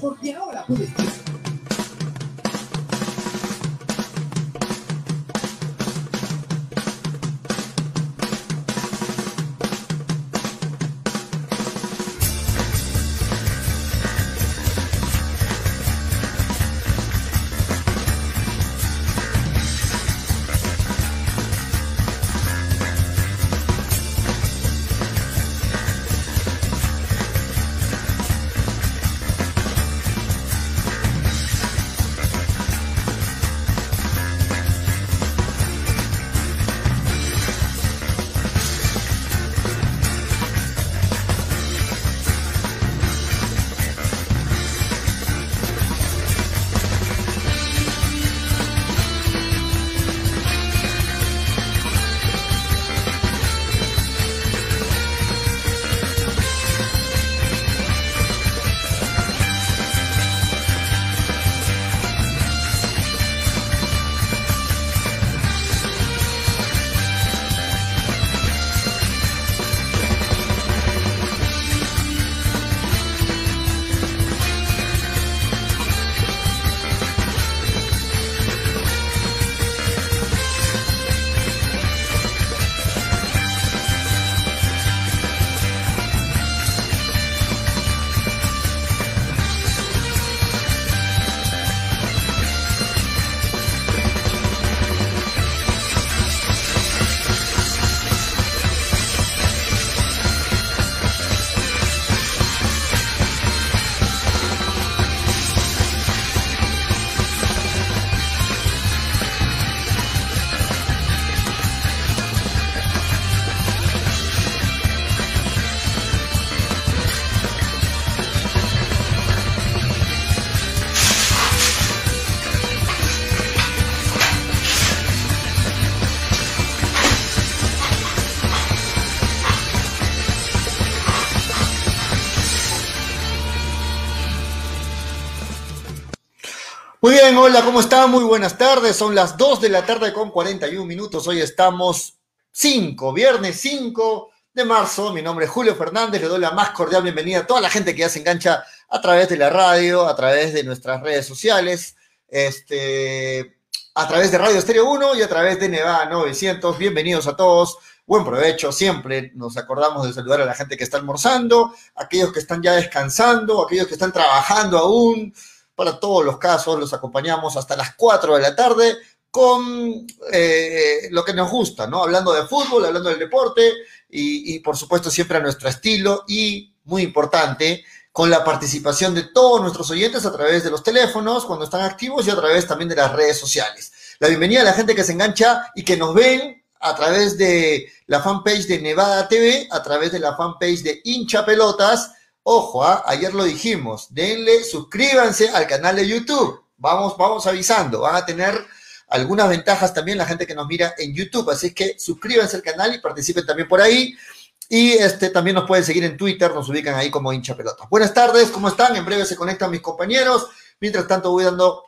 Porque ahora puedes. Hola, ¿cómo están? Muy buenas tardes. Son las 2 de la tarde con 41 minutos. Hoy estamos 5, viernes 5 de marzo. Mi nombre es Julio Fernández. Le doy la más cordial bienvenida a toda la gente que ya se engancha a través de la radio, a través de nuestras redes sociales, este, a través de Radio Estéreo 1 y a través de Nevada 900. Bienvenidos a todos. Buen provecho, siempre nos acordamos de saludar a la gente que está almorzando, aquellos que están ya descansando, aquellos que están trabajando aún, para todos los casos, los acompañamos hasta las 4 de la tarde con eh, lo que nos gusta, ¿no? Hablando de fútbol, hablando del deporte y, y, por supuesto siempre a nuestro estilo y, muy importante, con la participación de todos nuestros oyentes a través de los teléfonos cuando están activos y a través también de las redes sociales. La bienvenida a la gente que se engancha y que nos ven a través de la fanpage de Nevada TV, a través de la fanpage de Hincha Pelotas, Ojo, ¿ah? ayer lo dijimos, denle, suscríbanse al canal de YouTube. Vamos, vamos avisando, van a tener algunas ventajas también la gente que nos mira en YouTube, así que suscríbanse al canal y participen también por ahí. Y este también nos pueden seguir en Twitter, nos ubican ahí como hincha pelota. Buenas tardes, ¿cómo están? En breve se conectan mis compañeros. Mientras tanto voy dando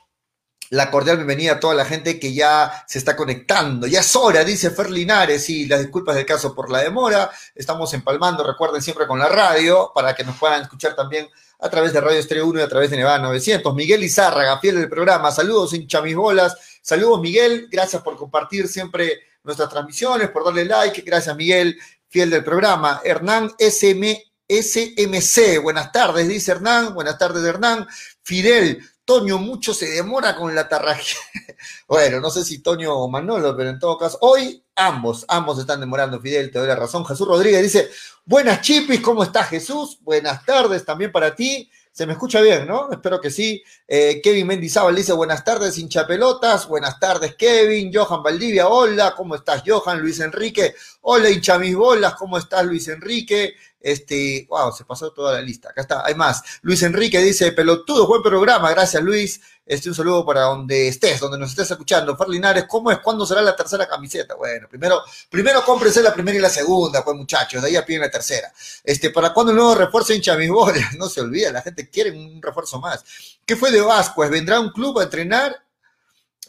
la cordial bienvenida a toda la gente que ya se está conectando. Ya es hora, dice Fer Linares, y las disculpas del caso por la demora. Estamos empalmando, recuerden siempre con la radio, para que nos puedan escuchar también a través de Radio Estrella 1 y a través de Nevada 900. Miguel Izárraga, fiel del programa. Saludos, hincha bolas. Saludos, Miguel. Gracias por compartir siempre nuestras transmisiones, por darle like. Gracias, Miguel, fiel del programa. Hernán SM, SMC. Buenas tardes, dice Hernán. Buenas tardes, Hernán. Fidel, Toño mucho se demora con la tarraje. bueno, no sé si Toño o Manolo, pero en todo caso, hoy ambos, ambos están demorando, Fidel, te doy la razón. Jesús Rodríguez dice, buenas chipis, ¿cómo estás Jesús? Buenas tardes también para ti. Se me escucha bien, ¿no? Espero que sí. Eh, Kevin Mendizábal dice, buenas tardes, hincha pelotas. Buenas tardes, Kevin. Johan Valdivia, hola, ¿cómo estás, Johan? Luis Enrique, hola, hincha mis bolas, ¿cómo estás, Luis Enrique? Este, wow, se pasó toda la lista. Acá está, hay más. Luis Enrique dice, pelotudo, buen programa. Gracias, Luis. Este, un saludo para donde estés, donde nos estés escuchando. Ferlinares, ¿cómo es? ¿Cuándo será la tercera camiseta? Bueno, primero, primero cómprense la primera y la segunda, pues muchachos, de ahí a piden la tercera. Este, ¿para cuándo el nuevo refuerzo hincha mis bolas? No se olvida, la gente quiere un refuerzo más. ¿Qué fue de Vasco? ¿Vendrá un club a entrenar?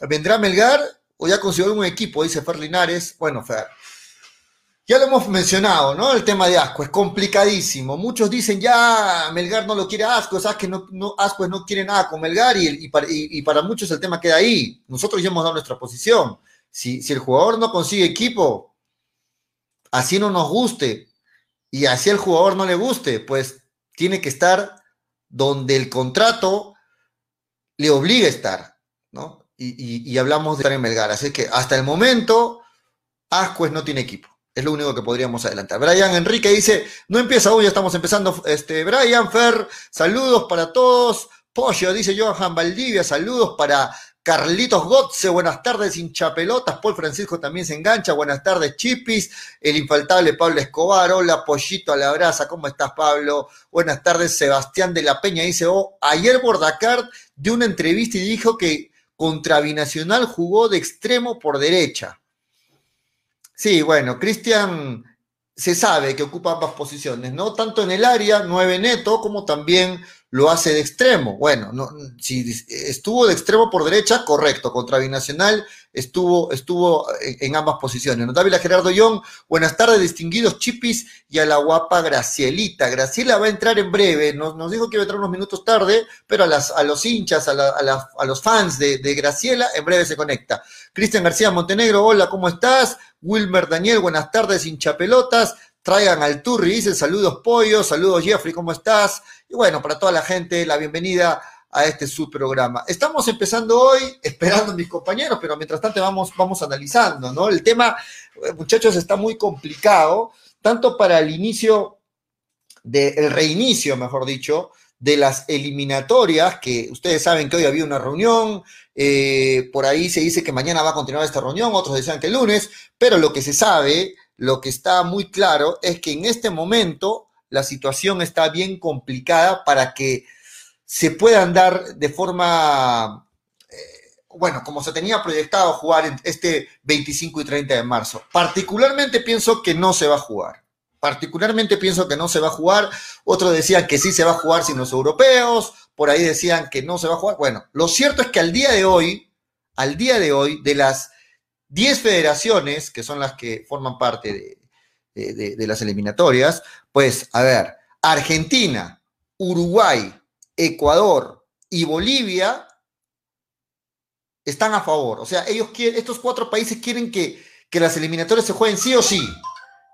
¿Vendrá Melgar? ¿O ya consiguió un equipo? Dice Ferlinares. Bueno, Fer, Ya lo hemos mencionado, ¿no? El tema de Asco es complicadísimo. Muchos dicen ya Melgar no lo quiere Asco, es que no, no, Asco no quiere nada con Melgar y, para, muchos el tema queda ahí. Nosotros ya hemos dado nuestra posición. Si, el jugador no consigue equipo, así no nos guste y así el jugador no le guste, pues tiene que estar donde el contrato le obliga a estar, ¿no? Y, y hablamos de estar en Melgar. Así que hasta el momento, Ascuez no tiene equipo. Es lo único que podríamos adelantar. Brian Enrique dice, no empieza hoy, ya estamos empezando. Este, Brian Fer, saludos para todos. Pollo, dice Johan Valdivia, saludos para Carlitos Gotze, buenas tardes, hinchapelotas. Paul Francisco también se engancha, buenas tardes, Chipis. El infaltable Pablo Escobar, hola, Pollito a la brasa, ¿cómo estás, Pablo? Buenas tardes, Sebastián de la Peña dice, oh, ayer Bordacart dio una entrevista y dijo que contra Binacional jugó de extremo por derecha. Sí, bueno, Cristian se sabe que ocupa ambas posiciones, ¿no? Tanto en el área, nueve neto, como también lo hace de extremo. Bueno, no, si estuvo de extremo por derecha, correcto. Contra Binacional estuvo, estuvo en, ambas posiciones. Notable Gerardo Young, buenas tardes, distinguidos chipis y a la guapa Gracielita. Graciela va a entrar en breve, nos, nos dijo que iba a entrar unos minutos tarde, pero a, las, a los hinchas, a, la, a, a los fans de, de Graciela, en breve se conecta. Cristian García Montenegro, hola, ¿cómo estás? Wilmer Daniel, buenas tardes, hinchapelotas. Traigan al Turri, dice saludos Pollo, saludos Jeffrey, ¿cómo estás? Y bueno, para toda la gente, la bienvenida a este subprograma. Estamos empezando hoy, esperando a mis compañeros, pero mientras tanto vamos, vamos analizando, ¿no? El tema, eh, muchachos, está muy complicado, tanto para el inicio, de, el reinicio, mejor dicho, de las eliminatorias, que ustedes saben que hoy había una reunión, eh, por ahí se dice que mañana va a continuar esta reunión, otros decían que el lunes, pero lo que se sabe, lo que está muy claro es que en este momento la situación está bien complicada para que se puedan dar de forma, eh, bueno, como se tenía proyectado jugar este 25 y 30 de marzo. Particularmente pienso que no se va a jugar. Particularmente pienso que no se va a jugar. Otros decían que sí se va a jugar sin los europeos. Por ahí decían que no se va a jugar. Bueno, lo cierto es que al día de hoy, al día de hoy, de las 10 federaciones, que son las que forman parte de, las eliminatorias, pues, a ver, Argentina, Uruguay, Ecuador y Bolivia están a favor. O sea, ellos quieren, estos cuatro países quieren que, que las eliminatorias se jueguen sí o sí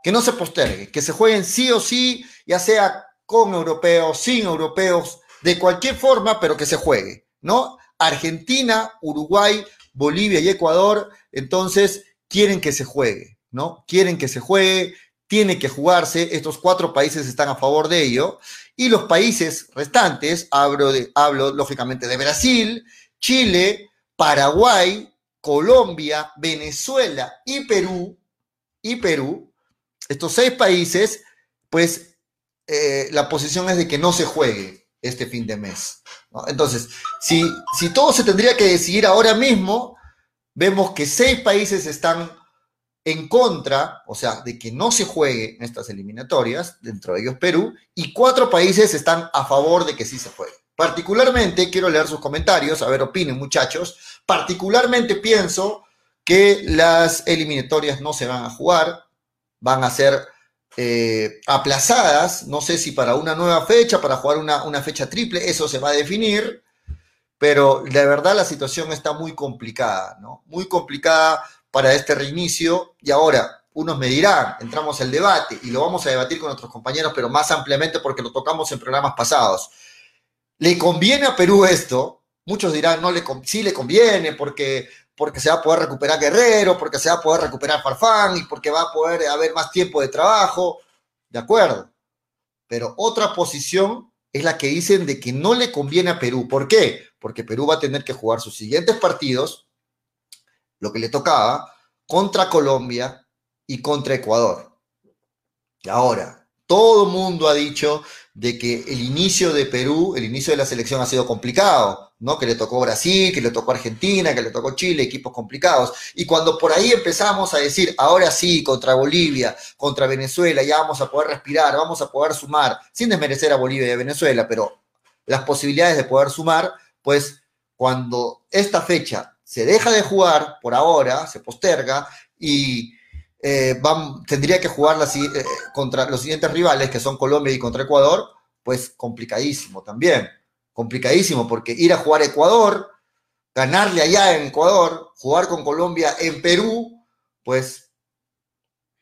que no se postergue, que se jueguen sí o sí, ya sea con europeos, sin europeos, de cualquier forma, pero que se juegue, ¿no? Argentina, Uruguay, Bolivia y Ecuador, entonces quieren que se juegue, ¿no? Quieren que se juegue, tiene que jugarse, estos cuatro países están a favor de ello, y los países restantes, hablo, de, hablo lógicamente de Brasil, Chile, Paraguay, Colombia, Venezuela y Perú, y Perú, estos seis países, pues eh, la posición es de que no se juegue este fin de mes. Entonces, si, si todo se tendría que decidir ahora mismo, vemos que seis países están en contra, o sea, de que no se juegue en estas eliminatorias, dentro de ellos Perú, y cuatro países están a favor de que sí se juegue. Particularmente, quiero leer sus comentarios, a ver, opinen muchachos, particularmente pienso que las eliminatorias no se van a jugar, van a ser eh, aplazadas, no sé si para una nueva fecha, para jugar una, una, fecha triple, eso se va a definir, pero de verdad la situación está muy complicada, ¿no? Muy complicada para este reinicio y ahora unos me dirán, entramos al debate y lo vamos a debatir con nuestros compañeros, pero más ampliamente porque lo tocamos en programas pasados. ¿Le conviene a Perú esto? Muchos dirán, no le, sí le conviene porque porque se va a poder recuperar Guerrero, porque se va a poder recuperar Farfán y porque va a poder haber más tiempo de trabajo. De acuerdo. Pero otra posición es la que dicen de que no le conviene a Perú. ¿Por qué? Porque Perú va a tener que jugar sus siguientes partidos, lo que le tocaba, contra Colombia y contra Ecuador. Y ahora, todo el mundo ha dicho de que el inicio de Perú, el inicio de la selección ha sido complicado, ¿no? Que le tocó Brasil, que le tocó Argentina, que le tocó Chile, equipos complicados. Y cuando por ahí empezamos a decir, ahora sí, contra Bolivia, contra Venezuela, ya vamos a poder respirar, vamos a poder sumar, sin desmerecer a Bolivia y a Venezuela, pero las posibilidades de poder sumar, pues cuando esta fecha se deja de jugar por ahora, se posterga y eh, tendría que jugar eh, contra los siguientes rivales, que son Colombia y contra Ecuador, pues complicadísimo también. Complicadísimo, porque ir a jugar a Ecuador, ganarle allá en Ecuador, jugar con Colombia en Perú, pues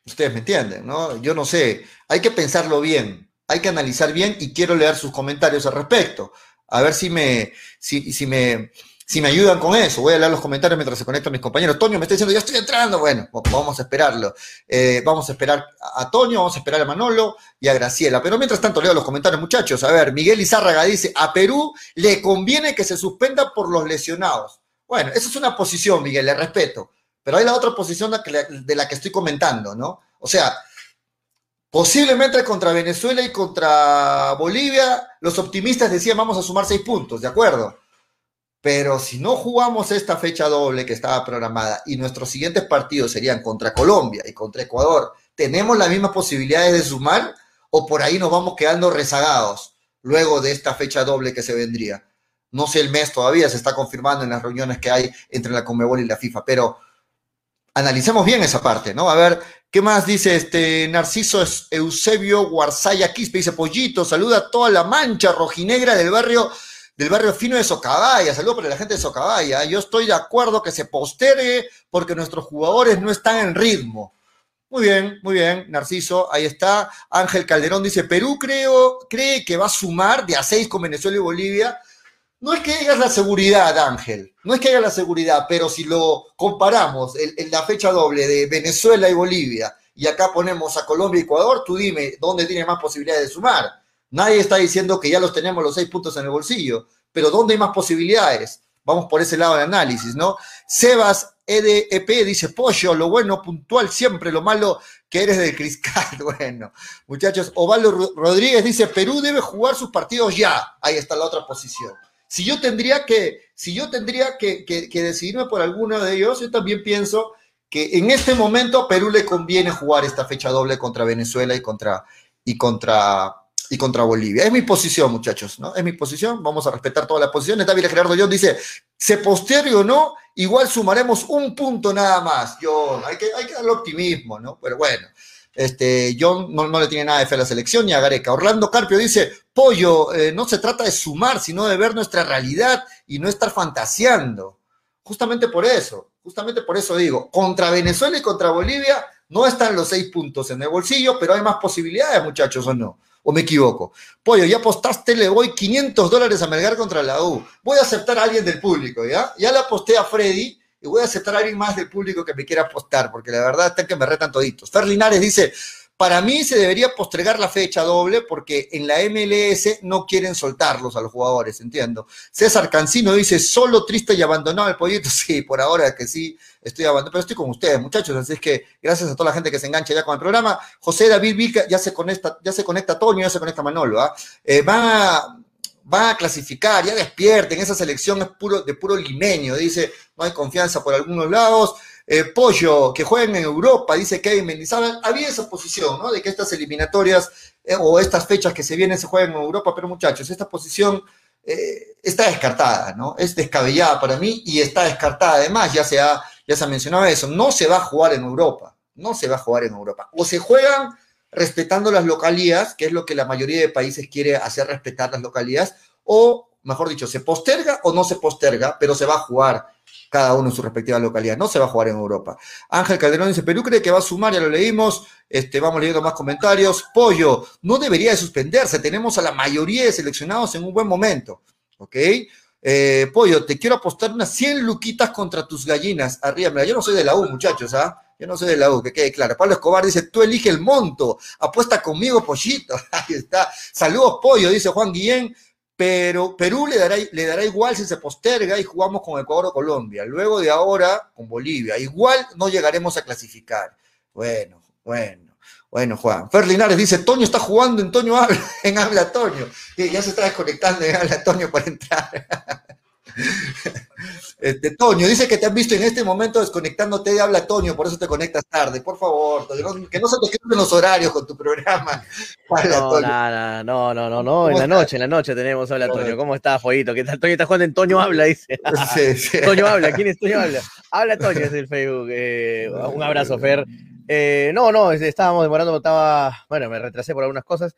ustedes me entienden, ¿no? Yo no sé, hay que pensarlo bien, hay que analizar bien y quiero leer sus comentarios al respecto. A ver si me, si, si me, si me ayudan con eso, voy a leer los comentarios mientras se conectan mis compañeros. Toño me está diciendo, ya estoy entrando. Bueno, vamos a esperarlo. Eh, vamos a esperar a Toño, vamos a esperar a Manolo y a Graciela. Pero mientras tanto leo los comentarios, muchachos. A ver, Miguel Izárraga dice, a Perú le conviene que se suspenda por los lesionados. Bueno, esa es una posición, Miguel, le respeto. Pero hay la otra posición de la que estoy comentando, ¿no? O sea, posiblemente contra Venezuela y contra Bolivia, los optimistas decían vamos a sumar seis puntos, ¿de acuerdo? Pero si no jugamos esta fecha doble que estaba programada y nuestros siguientes partidos serían contra Colombia y contra Ecuador, ¿tenemos las mismas posibilidades de sumar o por ahí nos vamos quedando rezagados luego de esta fecha doble que se vendría? No sé el mes todavía, se está confirmando en las reuniones que hay entre la Conmebol y la FIFA, pero analicemos bien esa parte, ¿no? A ver, ¿qué más dice este Narciso Eusebio Guarzaya Quispe? Dice, Pollito, saluda a toda la mancha rojinegra del barrio del barrio fino de Socabaya. Saludos para la gente de Socabaya. Yo estoy de acuerdo que se postergue porque nuestros jugadores no están en ritmo. Muy bien, muy bien, Narciso, ahí está. Ángel Calderón dice, Perú creo, cree que va a sumar de a seis con Venezuela y Bolivia. No es que haya la seguridad, Ángel, no es que haya la seguridad, pero si lo comparamos en la fecha doble de Venezuela y Bolivia y acá ponemos a Colombia y Ecuador, tú dime dónde tiene más posibilidades de sumar. Nadie está diciendo que ya los tenemos los seis puntos en el bolsillo, pero ¿dónde hay más posibilidades? Vamos por ese lado de análisis, ¿no? Sebas EDEP dice, pollo, lo bueno puntual siempre, lo malo que eres del Criscal. Bueno, muchachos, Ovaldo Rodríguez dice, Perú debe jugar sus partidos ya. Ahí está la otra posición. Si yo tendría que, si yo tendría que, que decidirme por alguno de ellos, yo también pienso que en este momento a Perú le conviene jugar esta fecha doble contra Venezuela y contra, y contra y contra Bolivia. Es mi posición, muchachos, ¿no? Es mi posición, vamos a respetar todas las posiciones. David Gerardo John dice, se postergue o no, igual sumaremos un punto nada más. John, hay que, hay que darle optimismo, ¿no? Pero bueno, este, John no, no, le tiene nada de fe a la selección ni a Gareca. Orlando Carpio dice, Pollo, eh, no se trata de sumar, sino de ver nuestra realidad y no estar fantaseando. Justamente por eso, justamente por eso digo, contra Venezuela y contra Bolivia no están los seis puntos en el bolsillo, pero hay más posibilidades, muchachos, ¿o no? ¿O me equivoco? Pollo, ya apostaste, le voy 500 dólares a Melgar contra la U. Voy a aceptar a alguien del público, ¿ya? Ya le aposté a Freddy y voy a aceptar a alguien más del público que me quiera apostar, porque la verdad está que me retan toditos. Fer Linares dice, para mí se debería postergar la fecha doble porque en la MLS no quieren soltarlos a los jugadores, entiendo. César Cancino dice, solo triste y abandonado el pollito. Sí, por ahora que sí, estoy abandonado, pero estoy con ustedes, muchachos. Así es que gracias a toda la gente que se engancha ya con el programa. José David Vilca ya se conecta, ya se conecta Toño, ya se conecta Manolo. ¿ah? Eh, va van a clasificar, ya despierten, esa selección es puro, de puro limeño, dice, no hay confianza por algunos lados. Eh, Pollo, que jueguen en Europa, dice Kevin Mendizábal. Había esa posición, ¿no? De que estas eliminatorias eh, o estas fechas que se vienen se jueguen en Europa, pero muchachos, esta posición eh, está descartada, ¿no? Es descabellada para mí y está descartada. Además, ya se, ha, ya se ha mencionado eso, no se va a jugar en Europa, no se va a jugar en Europa. O se juegan respetando las localías, que es lo que la mayoría de países quiere hacer respetar las localías, o mejor dicho, se posterga o no se posterga, pero se va a jugar cada uno en su respectiva localidad. No se va a jugar en Europa. Ángel Calderón dice, Perú cree que va a sumar, ya lo leímos, este, vamos leyendo más comentarios. Pollo, no debería de suspenderse, tenemos a la mayoría de seleccionados en un buen momento. ¿Ok? Eh, Pollo, te quiero apostar unas 100 luquitas contra tus gallinas. Arriba, yo no soy de la U, muchachos, ¿ah? Yo no soy de la U, que quede claro. Pablo Escobar dice, tú elige el monto, apuesta conmigo, pollito. Ahí está. Saludos, Pollo, dice Juan Guillén pero Perú le dará, le dará igual si se posterga y jugamos con Ecuador o Colombia. Luego de ahora con Bolivia. Igual no llegaremos a clasificar. Bueno, bueno, bueno, Juan. Fer Linares dice, Toño está jugando en Toño habla, en habla Toño. Y ya se está desconectando en habla Toño para entrar. Este, Toño, dice que te han visto en este momento desconectándote de habla Toño, por eso te conectas tarde. Por favor, que no se te queden los horarios con tu programa. No, nada, no, no, no, no, en la noche, en la noche tenemos habla Toño. ¿Cómo estás, Follito? ¿Qué tal? Toño está jugando en Toño habla, dice. Sí, sí. Toño habla, ¿quién es Toño habla? Habla Toño, es el Facebook. Eh, un abrazo, Fer. Eh, no, no, estábamos demorando, estaba, bueno, me retrasé por algunas cosas.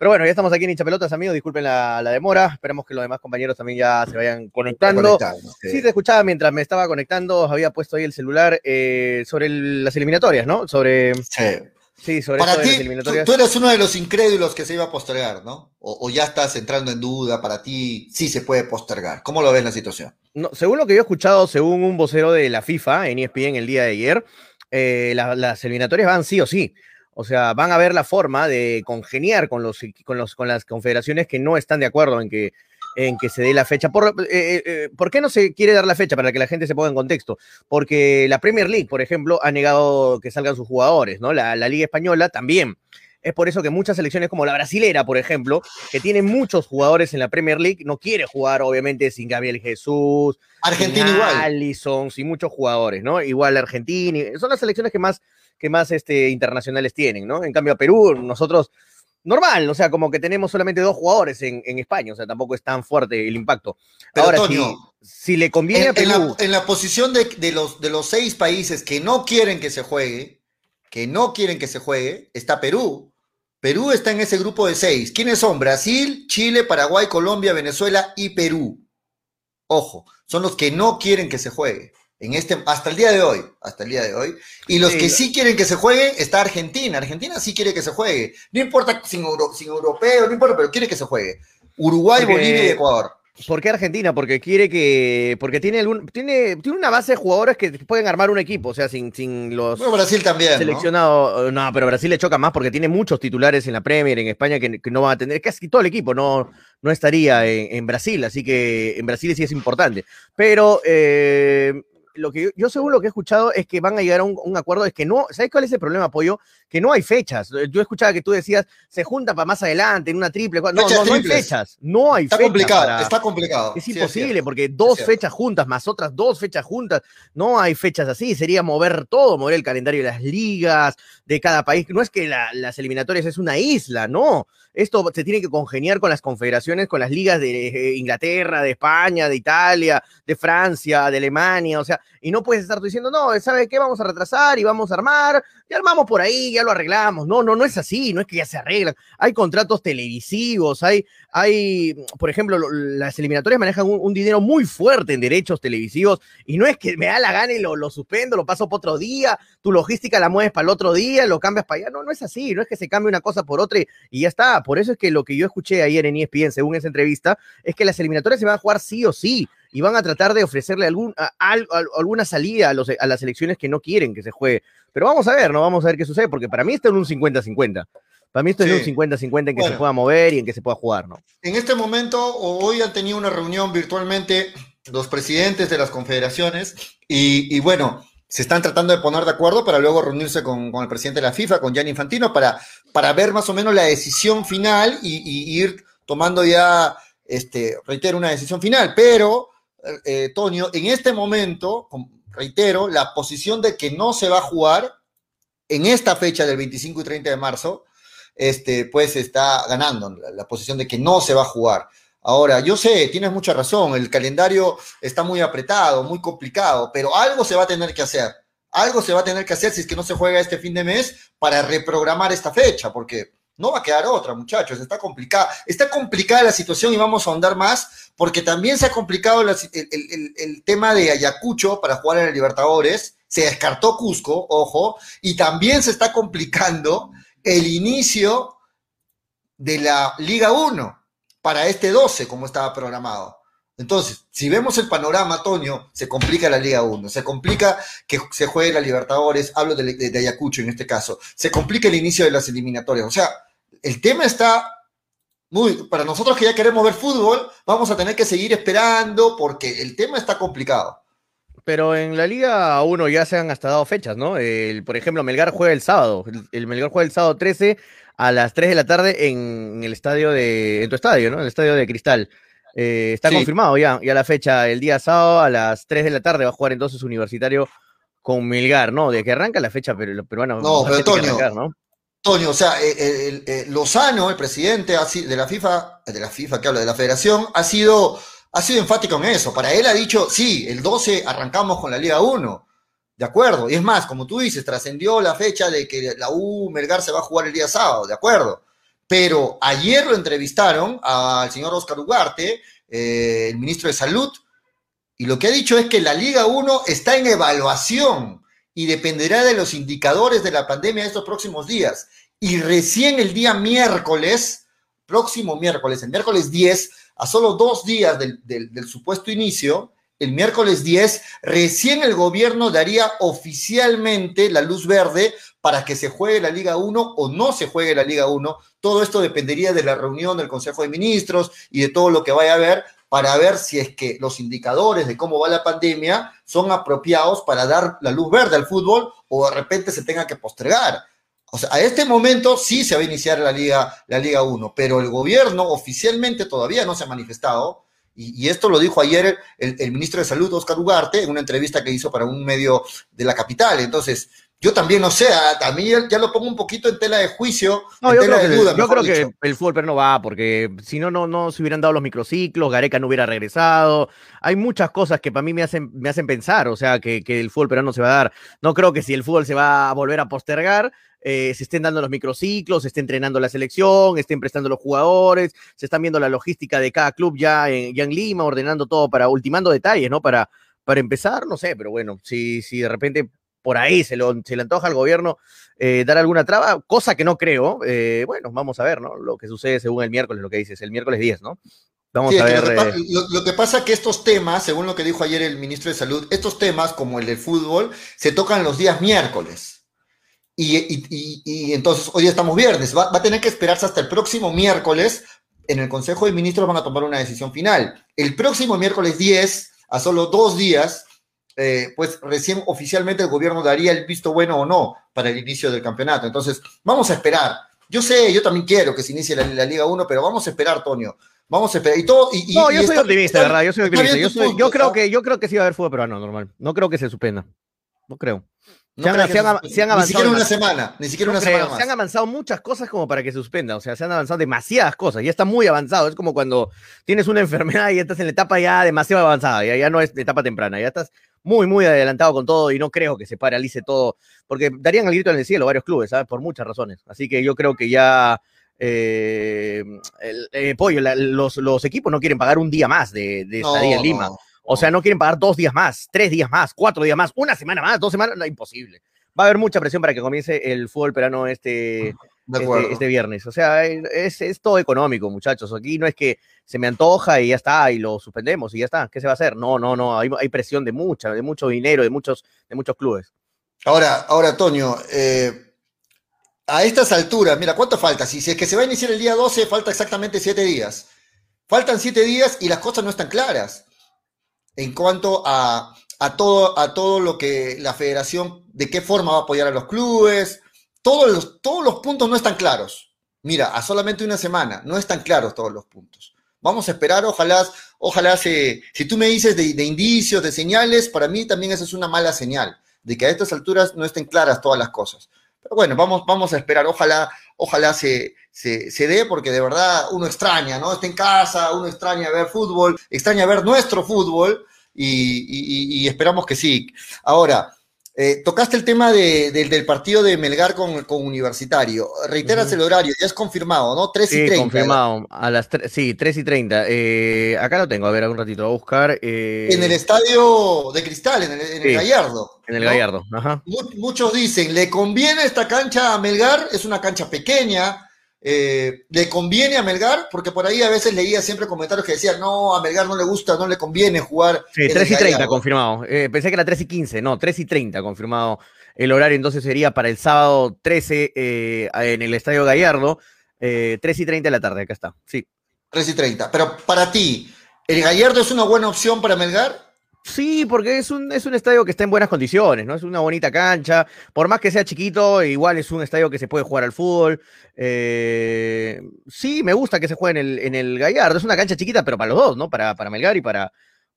Pero bueno, ya estamos aquí en Hinchapelotas, amigos. Disculpen la, demora. Esperemos que los demás compañeros también ya se vayan conectando. Sí. te escuchaba mientras me estaba conectando. Había puesto ahí el celular eh, sobre las eliminatorias, ¿no? Sobre. Sí. Sí, sobre para ti, tú, eres uno de los incrédulos que se iba a postergar, ¿no? O, ya estás entrando en duda, para ti sí se puede postergar. ¿Cómo lo ves la situación? No, según lo que yo he escuchado, según un vocero de la FIFA en ESPN el día de ayer, eh, las eliminatorias van sí o sí. O sea, van a ver la forma de congeniar con, los, con, los, con las confederaciones que no están de acuerdo en que en que se dé la fecha. Por, eh, eh, ¿Por qué no se quiere dar la fecha para que la gente se ponga en contexto? Porque la Premier League, por ejemplo, ha negado que salgan sus jugadores, ¿no? La, Liga Española también. Es por eso que muchas selecciones como la brasilera, por ejemplo, que tiene muchos jugadores en la Premier League, no quiere jugar, obviamente, sin Gabriel Jesús. Argentina sin igual. Allison, sin muchos jugadores, ¿no? Igual Argentina. Son las selecciones que más, que más este, internacionales tienen, ¿no? En cambio, a Perú, nosotros normal, o sea, como que tenemos solamente dos jugadores en, España, o sea, tampoco es tan fuerte el impacto. Ahora, si, le conviene en, a En la, posición de, los, de los seis países que no quieren que se juegue, que no quieren que se juegue, está Perú. Perú está en ese grupo de seis. ¿Quiénes son? Brasil, Chile, Paraguay, Colombia, Venezuela y Perú. Ojo, son los que no quieren que se juegue en este, hasta el día de hoy, hasta el día de hoy. Y los que sí quieren que se juegue, está Argentina. Argentina sí quiere que se juegue. No importa sin, sin europeo, no importa, pero quiere que se juegue. Uruguay, Bolivia y Ecuador. ¿Por qué Argentina? Porque quiere que. Porque tiene algún. Tiene, tiene una base de jugadores que pueden armar un equipo, o sea, sin, sin los. Bueno, Brasil también. Seleccionado. ¿no? pero Brasil le choca más porque tiene muchos titulares en la Premier, en España, que, no van a tener. Casi todo el equipo no, no estaría en, Brasil, así que en Brasil sí es importante. Pero eh, lo que yo, según lo que he escuchado es que van a llegar a un, acuerdo, es que no, ¿sabes cuál es el problema, Pollo? Que no hay fechas. Yo escuchaba que tú decías, se junta para más adelante, en una triple. No, no, hay fechas. No hay está Complicado, Está complicado. Es imposible, porque dos fechas juntas más otras dos fechas juntas, no hay fechas así. Sería mover todo, mover el calendario de las ligas, de cada país. No es que las eliminatorias es una isla, no. Esto se tiene que congeniar con las confederaciones, con las ligas de eh, Inglaterra, de España, de Italia, de Francia, de Alemania, o sea, y no puedes estar diciendo, no, ¿sabe qué? Vamos a retrasar y vamos a armar, ya armamos por ahí, ya lo arreglamos. No, no, no es así, no es que ya se arreglan. Hay contratos televisivos, hay, hay, por ejemplo, las eliminatorias manejan un, dinero muy fuerte en derechos televisivos y no es que me da la gana y lo, lo suspendo, lo paso para otro día, tu logística la mueves para el otro día, lo cambias para allá. No, no es así, no es que se cambie una cosa por otra y ya está. Por eso es que lo que yo escuché ayer en ESPN, según esa entrevista, es que las eliminatorias se van a jugar sí o sí y van a tratar de ofrecerle algún, alguna salida a, los, a las elecciones que no quieren que se juegue. Pero vamos a ver, ¿no? Vamos a ver qué sucede, porque para mí está en un 50-50. Para mí esto es un 50-50 en que se pueda mover y en que se pueda jugar, ¿no? En este momento, hoy han tenido una reunión virtualmente los presidentes de las confederaciones y, bueno, se están tratando de poner de acuerdo para luego reunirse con, el presidente de la FIFA, con Gianni Infantino, para, para ver más o menos la decisión final y, ir tomando ya, este, reitero, una decisión final. Pero, eh, Tonio, en este momento, reitero, la posición de que no se va a jugar en esta fecha del 25 y 30 de marzo, este, pues está ganando la, posición de que no se va a jugar. Ahora, yo sé, tienes mucha razón, el calendario está muy apretado, muy complicado, pero algo se va a tener que hacer. Algo se va a tener que hacer si es que no se juega este fin de mes para reprogramar esta fecha, porque no va a quedar otra, muchachos. Está complicada. Está complicada la situación y vamos a ahondar más, porque también se ha complicado el, tema de Ayacucho para jugar en el Libertadores. Se descartó Cusco, ojo, y también se está complicando el inicio de la Liga 1 para este 12, como estaba programado. Entonces, si vemos el panorama, Toño, se complica la Liga 1, se complica que se juegue la Libertadores, hablo de, de, Ayacucho en este caso, se complica el inicio de las eliminatorias. O sea, el tema está muy, para nosotros que ya queremos ver fútbol, vamos a tener que seguir esperando porque el tema está complicado. Pero en la Liga 1 ya se han hasta dado fechas, ¿no? El, por ejemplo, Melgar juega el sábado. El, Melgar juega el sábado 13 a las 3 de la tarde en el estadio de. En tu estadio, ¿no? El estadio de Cristal. Eh, está confirmado ya, ya la fecha. El día sábado a las 3 de la tarde va a jugar entonces Universitario con Melgar, ¿no? De que arranca la fecha, pero, bueno. No, pero Toño, ¿no? Toño, o sea, eh, eh, Lozano, el presidente de la FIFA, de la FIFA que habla de la federación, ha sido, ha sido enfático en eso. Para él ha dicho, sí, el 12 arrancamos con la Liga 1. de acuerdo. Y es más, como tú dices, trascendió la fecha de que la U Melgar se va a jugar el día sábado, de acuerdo. Pero ayer lo entrevistaron al señor Oscar Ugarte, eh, el ministro de Salud, y lo que ha dicho es que la Liga 1 está en evaluación y dependerá de los indicadores de la pandemia de estos próximos días. Y recién el día miércoles, próximo miércoles, el miércoles 10, a solo dos días del, del supuesto inicio, el miércoles 10, recién el gobierno daría oficialmente la luz verde para que se juegue la Liga 1 o no se juegue la Liga 1. Todo esto dependería de la reunión del Consejo de Ministros y de todo lo que vaya a haber para ver si es que los indicadores de cómo va la pandemia son apropiados para dar la luz verde al fútbol o de repente se tenga que postergar. O sea, a este momento sí se va a iniciar la Liga, la Liga 1, pero el gobierno oficialmente todavía no se ha manifestado y, esto lo dijo ayer el, ministro de Salud, Oscar Ugarte, en una entrevista que hizo para un medio de la capital. Entonces, yo también no sé, a, mí ya, lo pongo un poquito en tela de juicio. No, yo creo, que, yo creo que, el fútbol pero no va, porque si no, no, no se hubieran dado los microciclos, Gareca no hubiera regresado. Hay muchas cosas que para mí me hacen, me hacen pensar, o sea, que, que el fútbol pero no se va a dar. No creo que si el fútbol se va a volver a postergar, eh, se estén dando los microciclos, se esté entrenando la selección, estén prestando los jugadores, se están viendo la logística de cada club ya en, ya en Lima, ordenando todo para, ultimando detalles, ¿no? Para, para empezar, no sé, pero bueno, si, si de repente por ahí se, lo, se le antoja al gobierno eh, dar alguna traba, cosa que no creo, eh, bueno, vamos a ver, ¿no? Lo que sucede según el miércoles, lo que dices, el miércoles 10, ¿no? Vamos a ver. Lo que, lo, que, pasa es que estos temas, según lo que dijo ayer el ministro de Salud, estos temas, como el del fútbol, se tocan los días miércoles. Y, entonces hoy estamos viernes, va, a tener que esperarse hasta el próximo miércoles. En el Consejo de Ministros van a tomar una decisión final. El próximo miércoles 10, a solo dos días, eh, pues recién oficialmente el gobierno daría el visto bueno o no para el inicio del campeonato. Entonces, vamos a esperar. Yo sé, yo también quiero que se inicie la, Liga 1, pero vamos a esperar, Tonio. Vamos a esperar. Y todo, y, no, yo soy optimista, ¿verdad? Yo soy optimista. Yo, creo que, yo creo que sí va a haber fútbol peruano, normal. No creo que se suspenda. No creo se, han, avanzado. Ni siquiera una semana, ni siquiera una semana Se han avanzado muchas cosas como para que se suspenda. O sea, se han avanzado demasiadas cosas. Ya está muy avanzado. Es como cuando tienes una enfermedad y estás en la etapa ya demasiado avanzada. Ya, ya no es etapa temprana. Ya estás muy, muy adelantado con todo y no creo que se paralice todo. Porque darían el grito en el cielo varios clubes, ¿sabes? Por muchas razones. Así que yo creo que ya. Eh, el, eh, pollo, los, los, equipos no quieren pagar un día más de, de estadía en Lima. O sea, no quieren pagar dos días más, tres días más, cuatro días más, una semana más, dos semanas, no, imposible. Va a haber mucha presión para que comience el fútbol peruano este, este, este, viernes. O sea, es, es, todo económico, muchachos. Aquí no es que se me antoja y ya está, y lo suspendemos y ya está. ¿Qué se va a hacer? No, no, no. Hay, hay presión de mucha, de mucho dinero, de muchos, de muchos clubes. Ahora, ahora, Toño, eh, a estas alturas, mira, ¿cuánto falta? Si, si es que se va a iniciar el día 12, falta exactamente siete días. Faltan siete días y las cosas no están claras en cuanto a, todo, a todo lo que la federación, de qué forma va a apoyar a los clubes. Todos los, todos los puntos no están claros. Mira, a solamente una semana, no están claros todos los puntos. Vamos a esperar, ojalá, ojalá se, si tú me dices de, indicios, de señales, para mí también eso es una mala señal, de que a estas alturas no estén claras todas las cosas. Pero bueno, vamos, vamos a esperar, ojalá, ojalá se, se, se, dé, porque de verdad uno extraña, ¿no? Está en casa, uno extraña ver fútbol, extraña ver nuestro fútbol, y, esperamos que sí. Ahora, eh, tocaste el tema del partido de Melgar con, con Universitario. Reiteras el horario, ya es confirmado, ¿no? 3 y sí, 30. confirmado. A las sí, 3 y 30. Eh, acá lo tengo, a ver, un ratito, voy a buscar. Eh, en el estadio de Cristal, en el, Gallardo. En el Gallardo, ajá. Muchos dicen, ¿le conviene esta cancha a Melgar? Es una cancha pequeña eh, ¿Le conviene a Melgar? Porque por ahí a veces leía siempre comentarios que decían, no, a Melgar no le gusta, no le conviene jugar. Sí, 3 y 30 confirmado. Eh, pensé que era 3 y 15, no, 3 y 30 confirmado. El horario entonces sería para el sábado 13 eh, en el Estadio Gallardo, 3 y 30 de la tarde, acá está, sí. 3 y 30, pero para ti, ¿el Gallardo es una buena opción para Melgar? Sí, porque es un, es un estadio que está en buenas condiciones, ¿no? Es una bonita cancha. Por más que sea chiquito, igual es un estadio que se puede jugar al fútbol. Eh, sí, me gusta que se juegue en el, en el Gallardo. Es una cancha chiquita, pero para los dos, ¿no? Para, para Melgar y para,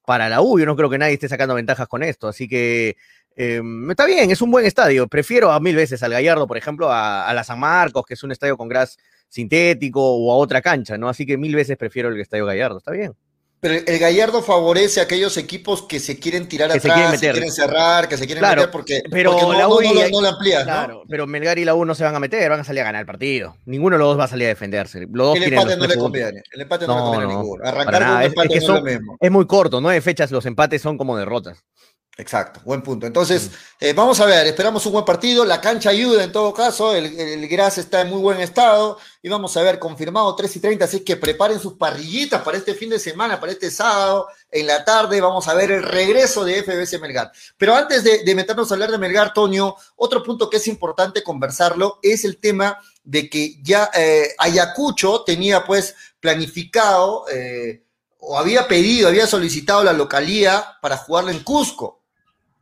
para la U. Yo no creo que nadie esté sacando ventajas con esto. Así que eh, está bien, es un buen estadio. Prefiero a mil veces al Gallardo, por ejemplo, a, a la San Marcos, que es un estadio con gras sintético, o a otra cancha, ¿no? Así que mil veces prefiero el estadio Gallardo. Está bien. Pero el Gallardo favorece a aquellos equipos que se quieren tirar Que se atrás, quieren que meter. quieren cerrar, que se quieren Claro, meter porque, pero porque no, la no- UI no lo amplías. Claro, pero Melgar y la U no se van a meter, van a salir a ganar el partido. Ninguno de los dos va a salir a defenderse. Los dos El empate no le conviene. El empate no, le conviene a ninguno. Arrancar con un Es- es empate que no son- es lo mismo. Es muy corto, nueve fechas, los empates son como derrotas. Exacto, buen punto. Entonces, eh, vamos a ver, esperamos un buen partido. La cancha ayuda en todo caso, el, el Gras está en muy buen estado. Y vamos a ver, confirmado 3 y 30, así que preparen sus parrillitas para este fin de semana, para este sábado, en la tarde. Vamos a ver el regreso de FBC Melgar. Pero antes de, de meternos a hablar de Melgar, Toño, otro punto que es importante conversarlo es el tema de que ya eh, Ayacucho tenía pues planificado eh, o había pedido, había solicitado la localía para jugarlo en Cusco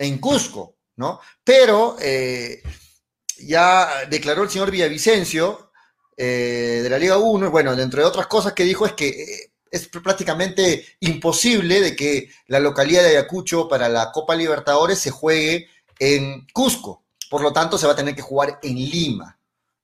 en Cusco, ¿no? Pero eh, ya declaró el señor Villavicencio eh, de la Liga 1, bueno, dentro de otras cosas que dijo es que eh, es prácticamente imposible de que la localidad de Ayacucho para la Copa Libertadores se juegue en Cusco. Por lo tanto, se va a tener que jugar en Lima.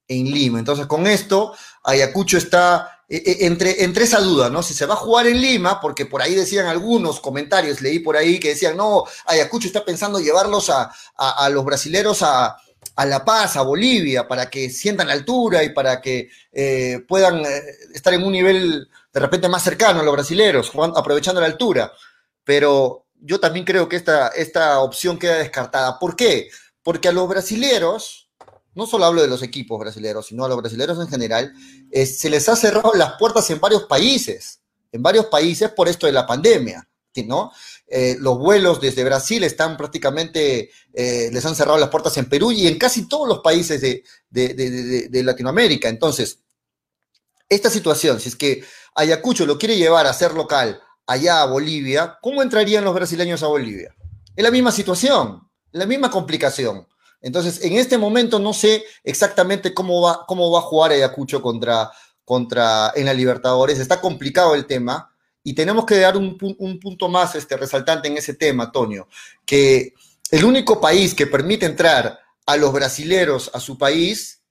En Lima. Entonces, con esto, Ayacucho está entre, entre esa duda, ¿no? Si se va a jugar en Lima, porque por ahí decían algunos comentarios, leí por ahí que decían, no, Ayacucho está pensando llevarlos a, a, los brasileros a, a La Paz, a Bolivia, para que sientan altura y para que eh, puedan eh, estar en un nivel de repente más cercano a los brasileros, aprovechando la altura. Pero yo también creo que esta, esta opción queda descartada. ¿Por qué? Porque a los brasileros, no solo hablo de los equipos brasileros, sino a los brasileros en general, eh, se les ha cerrado las puertas en varios países, en varios países por esto de la pandemia, ¿sí, ¿no? Eh, los vuelos desde Brasil están prácticamente, eh, les han cerrado las puertas en Perú y en casi todos los países de- de- de- de Latinoamérica. Entonces, esta situación, si es que Ayacucho lo quiere llevar a ser local allá a Bolivia, ¿cómo entrarían los brasileños a Bolivia? Es la misma situación, la misma complicación. Entonces, en este momento no sé exactamente cómo va, cómo va a jugar Ayacucho contra, contra en la Libertadores. Está complicado el tema y tenemos que dar un, pu- un punto más este, resaltante en ese tema, Toño, que el único país que permite entrar a los brasileros a su país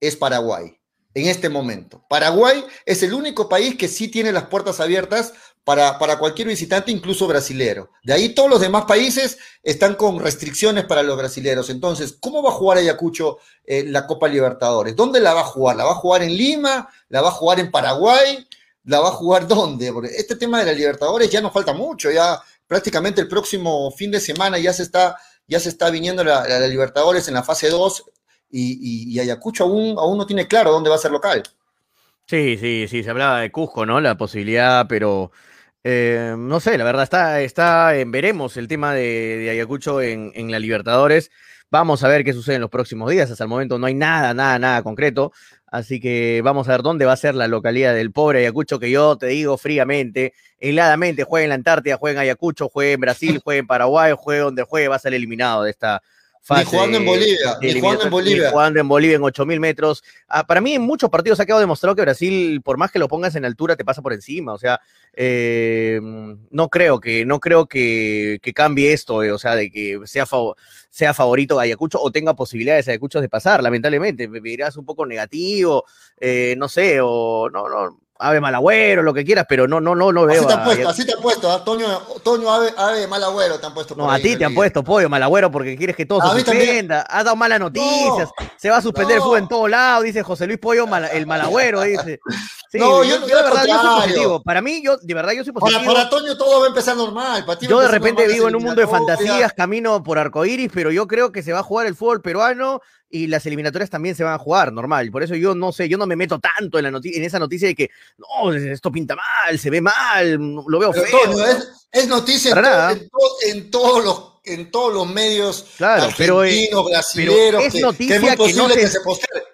es Paraguay, en este momento. Paraguay es el único país que sí tiene las puertas abiertas para, para cualquier visitante, incluso brasilero. De ahí todos los demás países están con restricciones para los brasileros. Entonces, ¿cómo va a jugar Ayacucho eh, la Copa Libertadores? ¿Dónde la va a jugar? ¿La va a jugar en Lima? ¿La va a jugar en Paraguay? ¿La va a jugar dónde? Porque este tema de la Libertadores ya nos falta mucho, ya prácticamente el próximo fin de semana ya se está, ya se está viniendo la, Libertadores en la fase 2 y, y- y Ayacucho aún, aún no tiene claro dónde va a ser local. Sí, sí, sí, se hablaba de Cusco, ¿no? La posibilidad, pero eh, no sé, la verdad está, está en veremos el tema de, Ayacucho en, en la Libertadores. Vamos a ver qué sucede en los próximos días. Hasta el momento no hay nada, nada, nada concreto. Así que vamos a ver dónde va a ser la localidad del pobre Ayacucho, que yo te digo fríamente, heladamente, juegue en la Antártida, juegue en Ayacucho, juegue en Brasil, juegue en Paraguay, juegue donde juegue, va a ser eliminado de esta fase. Ni jugando en Bolivia, ni jugando en Bolivia. Jugando en Bolivia en 8000 metros. Ah, para mí, en muchos partidos ha quedado demostrado que Brasil, por más que lo pongas en altura, te pasa por encima. O sea, eh, no creo que, no creo que, que cambie esto, eh, o sea, de que sea, fav- sea favorito Ayacucho o tenga posibilidades Ayacucho de pasar, lamentablemente. Me dirás un poco negativo, eh, no sé, o no, no, ave malagüero, lo que quieras, pero no, no, no, no veo. Así te han puesto, así te han puesto, ¿ah? Toño, Toño Ave, Ave de mal agüero te han puesto. No, a ti te han puesto pollo, malagüero, porque quieres que todo A se suspenda. Has dado malas noticias. se va a suspender el fútbol en todos lados, dice José Luis Pollo, el malagüero, dice. Sí, No, yo, yo- de verdad, yo soy positivo. Para mí, yo, de verdad, yo soy positivo. para Toño todo va a empezar normal. para ti va Yo de repente vivo en un mundo de fantasías, camino por arcoíris, pero yo creo que se va a jugar el fútbol peruano y las eliminatorias también se van a jugar, normal. Por eso yo no sé, yo no me meto tanto en, la noti- en esa noticia de que no, esto pinta mal, se ve mal, lo veo Pero feo. Es, es noticia en, Para todo- nada. en todo- en todos los en todos los medios Claro, pero, eh, argentinos, brasileros, es que, noticia que es muy que no posible se- que se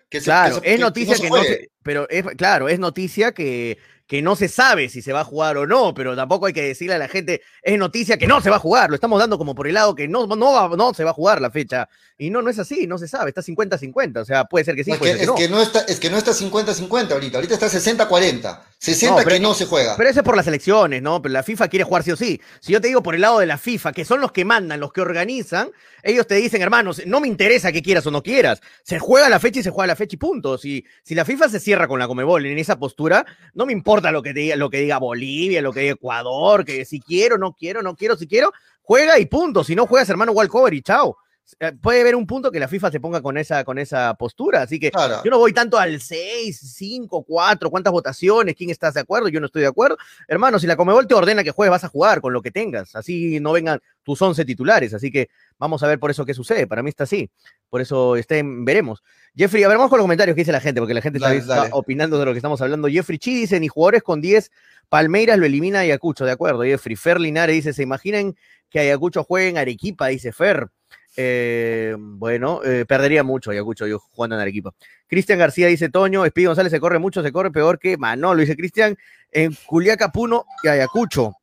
que se- Claro, que es noticia que no pero es, claro, es noticia que, que no se sabe si se va a jugar o no, pero tampoco hay que decirle a la gente, es noticia que no se va a jugar, lo estamos dando como por el lado que no, no, no se va a jugar la fecha. Y no, no es así, no se sabe, está 50-50, o sea, puede ser que sí, es, puede que, ser que es no. que no está, es que no está 50-50 ahorita, ahorita está 60-40. 60 que no se juega. Pero ese es por las elecciones, ¿no? Pero la FIFA quiere jugar sí o sí. Si yo te digo por el lado de la FIFA, que son los que mandan, los que organizan, ellos te dicen, hermanos, no me interesa que quieras o no quieras. Se juega la fecha y se juega la fecha y punto. Si, si la FIFA se cierra con la Comebol en esa postura, no me importa lo que, diga, lo que diga Bolivia, lo que diga Ecuador, que si quiero, no quiero, no quiero, si quiero, juega y punto. Si no juegas, hermano, walkover y chao. Eh, puede haber un punto que la FIFA se ponga con esa, con esa postura. Así que yo no voy tanto al 6, 5, 4, cuántas votaciones, quién está de acuerdo, yo no estoy de acuerdo. Hermano, si la Comebol te ordena que juegues, vas a jugar con lo que tengas. Así no vengan tus 11 titulares. Así que vamos a ver por eso qué sucede. Para mí está así. Por eso estén, veremos. Jeffrey, a ver, vamos con los comentarios que dice la gente, porque la gente está, opinando de lo que estamos hablando. Jeffrey Chi dice, ni jugadores con 10, Palmeiras lo elimina Ayacucho, de acuerdo. Jeffrey Fer Linares dice, ¿se imaginan que Ayacucho juegue en Arequipa? Dice Fer. Eh, bueno, eh, perdería mucho Ayacucho yo jugando en Arequipa. Cristian García dice Toño, Espí González se corre mucho, se corre peor que Manolo, dice Cristian, en Juliaca Puno y Ayacucho.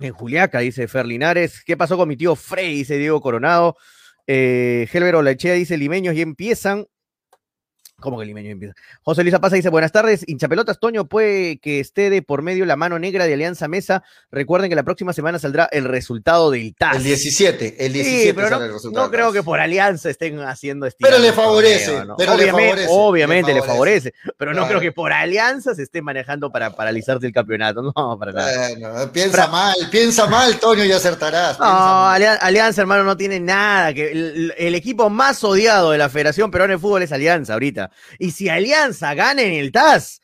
En Juliaca, dice Ferlinares. ¿Qué pasó con mi tío Frey? Dice Diego Coronado. Eh, Helber Olachea dice Limeños y empiezan ¿Cómo que limeño empieza? José Luis Pasa dice, buenas tardes, hinchapelotas, Toño, puede que esté de por medio la mano negra de Alianza Mesa. Recuerden que la próxima semana saldrá el resultado del TAS. El 17, el 17 pero no, no creo que por Alianza estén haciendo este. Pero le favorece, pero obviamente, le favorece. Obviamente le favorece, pero no creo que por Alianza se esté manejando para paralizarte el campeonato, no, para nada. Bueno, piensa mal, piensa mal, Toño, y acertarás. No, Alianza, hermano, no tiene nada, que el equipo más odiado de la Federación Peruana de Fútbol es Alianza ahorita. Y si Alianza gana en el TAS,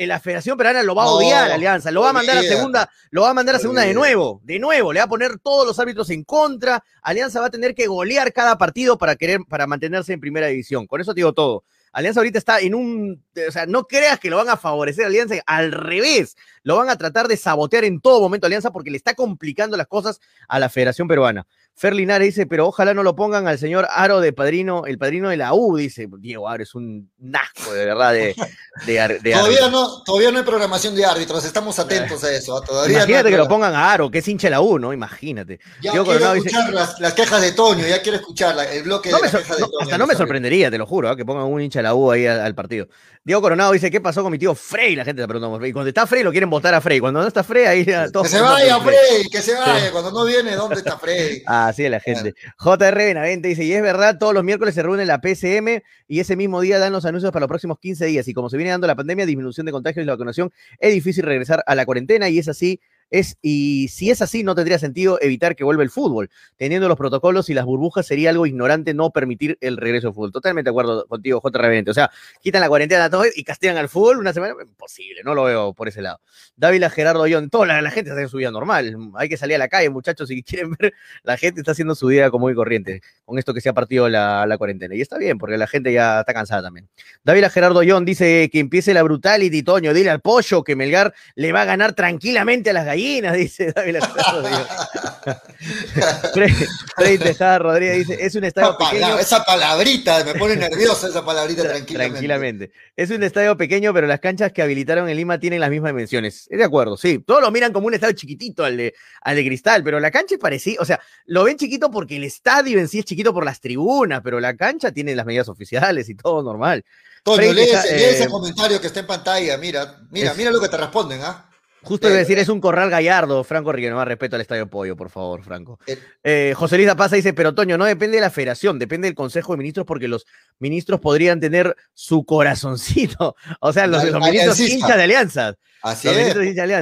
la Federación Peruana lo va a odiar, Alianza, lo va a mandar a segunda, lo va a mandar a segunda de nuevo, de nuevo, le va a poner todos los árbitros en contra. Alianza va a tener que golear cada partido para querer, para mantenerse en primera división. Con eso te digo todo. Alianza ahorita está en un, o sea, no creas que lo van a favorecer Alianza, al revés, lo van a tratar de sabotear en todo momento Alianza porque le está complicando las cosas a la Federación Peruana. Fer Linares dice, pero ojalá no lo pongan al señor Aro de padrino, el padrino de la U, dice. Diego Aro es un nasco, de verdad, de, todavía, no, todavía no hay programación de árbitros, estamos atentos a eso. ¿ah? Todavía Imagínate que lo pongan a Aro, que es hincha de la U, ¿no? Imagínate. Ya quiero escuchar las, quejas de Toño, ya quiero escuchar el bloque de, quejas de Toño. Hasta no me sorprendería, te lo juro, ¿ah? que pongan un hincha de la U ahí al, partido. Diego Coronado dice, ¿qué pasó con mi tío Frey? La gente le pregunta, y cuando está Frey lo quieren votar a Frey, cuando no está Frey ahí todos... Que se vaya Frey, que se vaya, cuando no viene, ¿dónde está Frey? Así es la gente. JR Benavente dice, y es verdad, todos los miércoles se reúne la PCM y ese mismo día dan los anuncios para los próximos 15 días. Y como se viene dando la pandemia, disminución de contagios y la vacunación, es difícil regresar a la cuarentena y es así es, y si es así, no tendría sentido evitar que vuelva el fútbol. Teniendo los protocolos y las burbujas, sería algo ignorante no permitir el regreso al fútbol. Totalmente de acuerdo contigo, J. O sea, quitan la cuarentena a todos y castigan al fútbol una semana. Imposible, no lo veo por ese lado. Dávila, Gerardo Ion, toda la, gente está haciendo su vida normal. Hay que salir a la calle, muchachos, si quieren ver, la gente está haciendo su vida como muy corriente con esto que se ha partido la, cuarentena. Y está bien, porque la gente ya está cansada también. Dávila, Gerardo Ion dice que empiece la brutality, Toño. Dile al pollo que Melgar le va a ganar tranquilamente a las gallinas dice David Freddy Tejada Rodríguez dice, es un estadio pequeño. esa palabrita, me pone nerviosa esa palabrita tranquilamente. Tranquilamente. Es un estadio pequeño, pero las canchas que habilitaron en Lima tienen las mismas dimensiones. Es de acuerdo, sí. Todos lo miran como un estadio chiquitito al de, al de cristal, pero la cancha es parecida, o sea, lo ven chiquito porque el estadio en sí es chiquito por las tribunas, pero la cancha tiene las medidas oficiales y todo normal. Toño, lee, ese, eh, comentario que está en pantalla, mira, mira, mira lo que te responden, ¿ah? Justo iba decir, es un corral gallardo, Franco más respeto al Estadio Pollo, por favor, Franco. Eh, José Luis Pasa dice, pero Toño, no depende de la federación, depende del Consejo de Ministros, porque los ministros podrían tener su corazoncito. O sea, los, ministros hinchas de alianzas. Así es.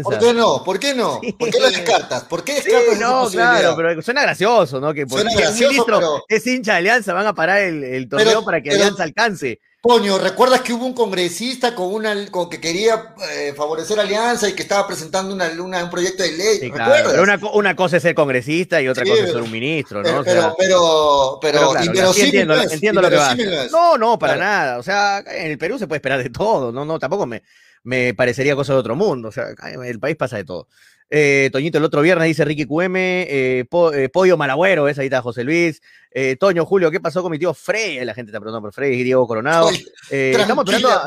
¿Por qué no? ¿Por qué no? ¿Por qué lo descartas? ¿Por qué descartas? no, claro, pero suena gracioso, ¿no? Que porque un ministro es hincha de alianza, van a parar el, torneo para que Alianza alcance. Coño, ¿recuerdas que hubo un congresista con una con que quería eh, favorecer Alianza y que estaba presentando una, un proyecto de ley? Sí, claro, pero una, una, cosa es ser congresista y otra cosa es ser un ministro, ¿no? Pero, pero, pero, pero, sí, entiendo, entiendo lo que va. No, no, para nada. O sea, en el Perú se puede esperar de todo. No, no, tampoco me, me parecería cosa de otro mundo. O sea, el país pasa de todo. Eh, Toñito, el otro viernes dice Ricky QM, eh, eh, Pollo Malagüero, esa ahí está José Luis. Toño, Julio, ¿qué pasó con mi tío Frey? La gente está preguntando por Frey, Diego Coronado. estamos esperando a,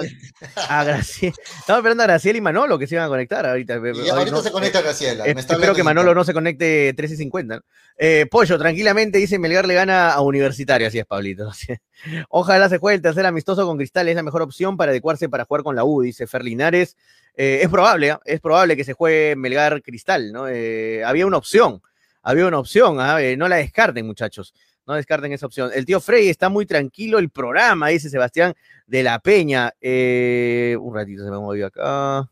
a Graciela. Estamos esperando a Graciela y Manolo que se iban a conectar ahorita. ahorita se conecta Graciela. espero que Manolo no se conecte 13.50. Pollo, tranquilamente dice Melgar le gana a Universitario, así es, Pablito. Ojalá se juegue el tercer amistoso con Cristal, es la mejor opción para adecuarse para jugar con la U, dice Fer Linares. Eh, es probable, ¿ah? es probable que se juegue Melgar Cristal, ¿no? Eh, había una opción, había una opción, ¿ah? Eh, no la descarten, muchachos, no descarten esa opción. El tío Frey está muy tranquilo, el programa, dice Sebastián de la Peña. un ratito se me movió acá.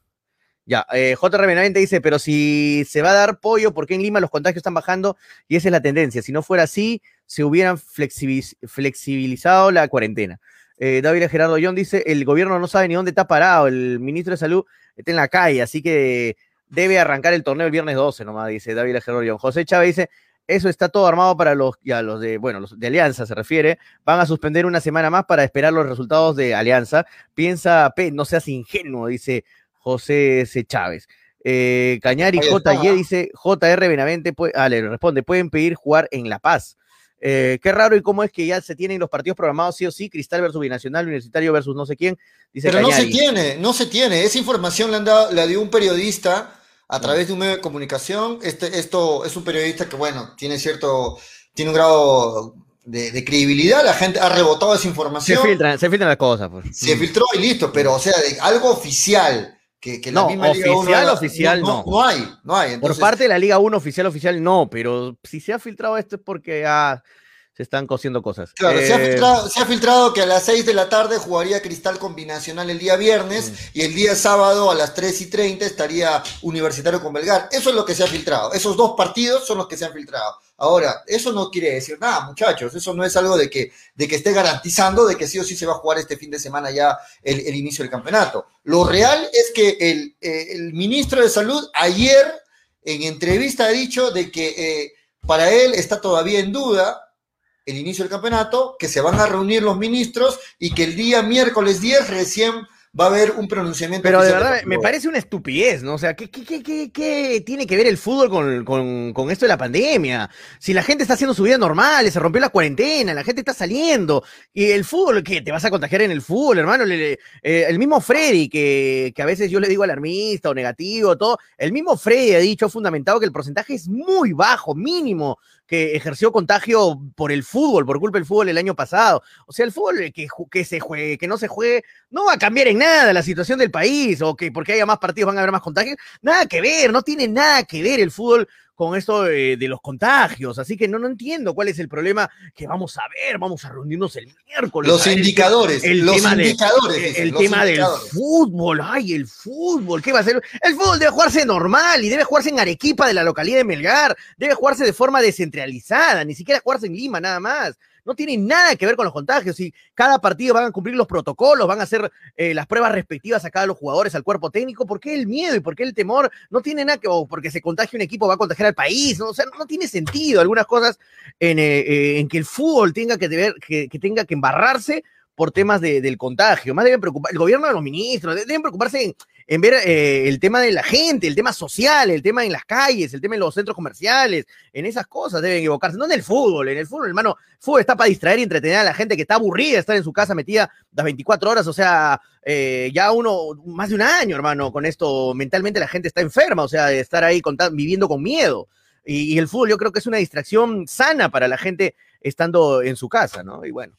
Ya, eh, JR dice, pero si se va a dar pollo, ¿por qué en Lima los contagios están bajando? Y esa es la tendencia. Si no fuera así, se hubieran flexibilizado la cuarentena. David Gerardo John dice, el gobierno no sabe ni dónde está parado, el ministro de Salud está en la calle, así que debe arrancar el torneo el viernes 12 nomás, dice David John. José Chávez dice, eso está todo armado para los, ya, los de, bueno, los de Alianza se refiere. Van a suspender una semana más para esperar los resultados de Alianza. Piensa, no seas ingenuo, dice José C. Chávez. Eh, Cañari JY dice, JR Benavente, ah, le responde, pueden pedir jugar en La Paz. Eh, qué raro y cómo es que ya se tienen los partidos programados sí o sí, Cristal versus Binacional, Universitario versus no sé quién. Dice Pero no se tiene, no se tiene. Esa información la, han dado, la dio un periodista a través de un medio de comunicación. Este, esto es un periodista que, bueno, tiene cierto, tiene un grado de, credibilidad, la gente ha rebotado esa información. Se filtran, se filtran las cosas. Pues. Se filtró y listo, pero o sea, algo oficial no, oficial, oficial no, no, hay, no hay. Por parte de la Liga 1 oficial, oficial no, pero si se ha filtrado esto es porque ah, se están cosiendo cosas. Claro, se, ha filtrado, que a las 6 de la tarde jugaría Cristal Combinacional el día viernes mm. y el día sábado a las 3 y 30 estaría Universitario con Belgar. Eso es lo que se ha filtrado. Esos dos partidos son los que se han filtrado. Ahora, eso no quiere decir nada, muchachos. Eso no es algo de que, de que esté garantizando de que sí o sí se va a jugar este fin de semana ya el, inicio del campeonato. Lo real es que el, eh, ministro de Salud ayer en entrevista ha dicho de que eh, para él está todavía en duda el inicio del campeonato, que se van a reunir los ministros y que el día miércoles 10 recién va a haber un pronunciamiento. Pero de verdad, me parece una estupidez, ¿no? O sea, ¿qué, qué, qué, qué tiene que ver el fútbol con, con, con, esto de la pandemia? Si la gente está haciendo su vida normal, se rompió la cuarentena, la gente está saliendo, y el fútbol, ¿qué? ¿Te vas a contagiar en el fútbol, hermano? Eh, el mismo Freddy, que, que a veces yo le digo alarmista o negativo, todo, el mismo Freddy ha dicho fundamentado que el porcentaje es muy bajo, mínimo, que ejerció contagio por el fútbol, por culpa del fútbol el año pasado. O sea, el fútbol que, que se juegue, que no se juegue, no va a cambiar en nada la situación del país, o que porque haya más partidos van a haber más contagios. Nada que ver, no tiene nada que ver el fútbol con esto de, los contagios. Así que no, no entiendo cuál es el problema que vamos a ver, vamos a reunirnos el miércoles. Los indicadores, el los tema indicadores. el tema del fútbol, ay, el fútbol, ¿qué va a ser? El fútbol debe jugarse normal y debe jugarse en Arequipa de la localidad de Melgar, debe jugarse de forma descentralizada, ni siquiera jugarse en Lima nada más no tiene nada que ver con los contagios. Y cada partido van a cumplir los protocolos, van a hacer eh, las pruebas respectivas a cada los jugadores, al cuerpo técnico. ¿Por qué el miedo y por qué el temor? No tiene nada que, o porque se contagie un equipo va a contagiar al país. O sea, no tiene sentido algunas cosas en, eh, eh, en que el fútbol tenga que, deber, que, que tenga que embarrarse por temas del contagio. Más deben preocupar, el gobierno de los ministros, deben preocuparse en, ver eh, el tema de la gente, el tema social, el tema en las calles, el tema en los centros comerciales, en esas cosas deben equivocarse. No en el fútbol, en el fútbol, hermano, fútbol está para distraer y entretener a la gente que está aburrida de estar en su casa metida las 24 horas, o sea, eh, ya uno, más de un año, hermano, con esto, mentalmente la gente está enferma, o sea, de estar ahí viviendo con miedo. y el fútbol yo creo que es una distracción sana para la gente estando en su casa, ¿no? Y bueno.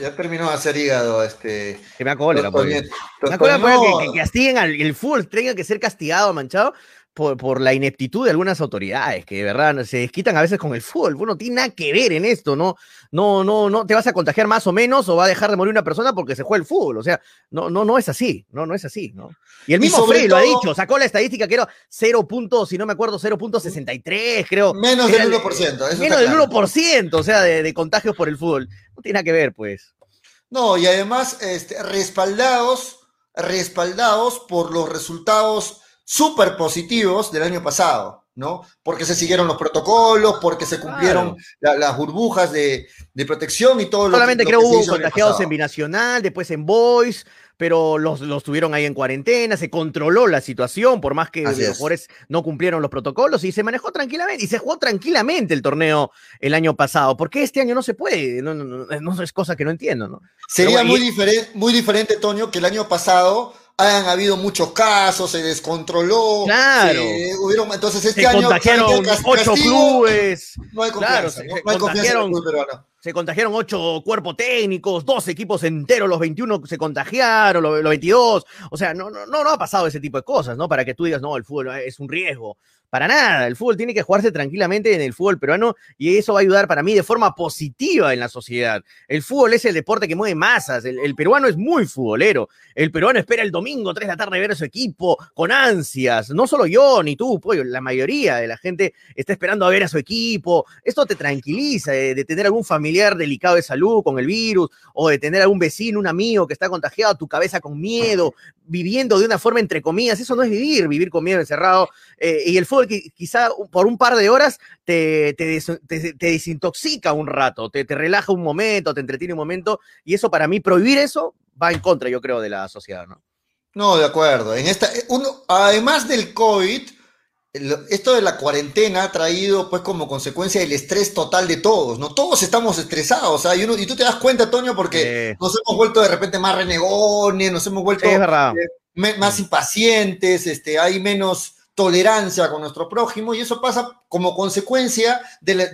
Ya terminó de hacer hígado este. Que me da cólera, pues. Me da cólera que, que, castiguen al el fútbol, tenga que ser castigado, manchado, por, por, la ineptitud de algunas autoridades, que de verdad se desquitan a veces con el fútbol. Bueno, no tiene nada que ver en esto, ¿no? No, no, no te vas a contagiar más o menos o va a dejar de morir una persona porque se juega el fútbol. O sea, no, no, no es así, no, no es así, ¿no? Y el mismo Frey lo ha dicho, sacó la estadística que era 0. si no me acuerdo, 0.63, creo. Menos del 1%. menos del 1%, o sea, de, de contagios por el fútbol. No tiene nada que ver, pues. No, y además, este, respaldados, respaldados por los resultados súper positivos del año pasado, ¿no? Porque se siguieron los protocolos, porque se cumplieron las burbujas de, protección y todo lo Solamente creo que hubo contagiados en Binacional, después en Boys, pero los, los tuvieron ahí en cuarentena, se controló la situación, por más que los jugadores no cumplieron los protocolos y se manejó tranquilamente y se jugó tranquilamente el torneo el año pasado. ¿Por qué este año no se puede? No, no, no, es cosa que no entiendo, ¿no? Sería muy, diferente, muy diferente, Toño, que el año pasado han habido muchos casos, se descontroló. Claro. hubieron, entonces este se año. Contagiaron ocho clubes. No hay confianza. Claro, no, hay confianza se contagiaron ocho cuerpos técnicos, dos equipos enteros, los 21 se contagiaron, los, 22. O sea, no, no, no ha pasado ese tipo de cosas, ¿no? Para que tú digas, no, el fútbol es un riesgo. Para nada, el fútbol tiene que jugarse tranquilamente en el fútbol peruano y eso va a ayudar para mí de forma positiva en la sociedad. El fútbol es el deporte que mueve masas, el, peruano es muy futbolero, el peruano espera el domingo 3 de la tarde ver a su equipo con ansias, no solo yo ni tú, la mayoría de la gente está esperando a ver a su equipo, esto te tranquiliza de, tener algún familiar delicado de salud con el virus o de tener algún vecino, un amigo que está contagiado, tu cabeza con miedo, viviendo de una forma entre comillas, eso no es vivir, vivir con miedo encerrado eh, y el fútbol que quizá por un par de horas te, te, desintoxica un rato, te, relaja un momento, te entretiene un momento, y eso para mí, prohibir eso va en contra, yo creo, de la sociedad, ¿no? No, de acuerdo. En esta, eh, uno, además del COVID, esto de la cuarentena ha traído pues como consecuencia el estrés total de todos, ¿no? Todos estamos estresados, y, uno, y tú te das cuenta, Toño, porque nos hemos vuelto de repente más renegones, nos hemos vuelto eh, más impacientes, este, hay menos tolerancia con nuestro prójimo y eso pasa como consecuencia de,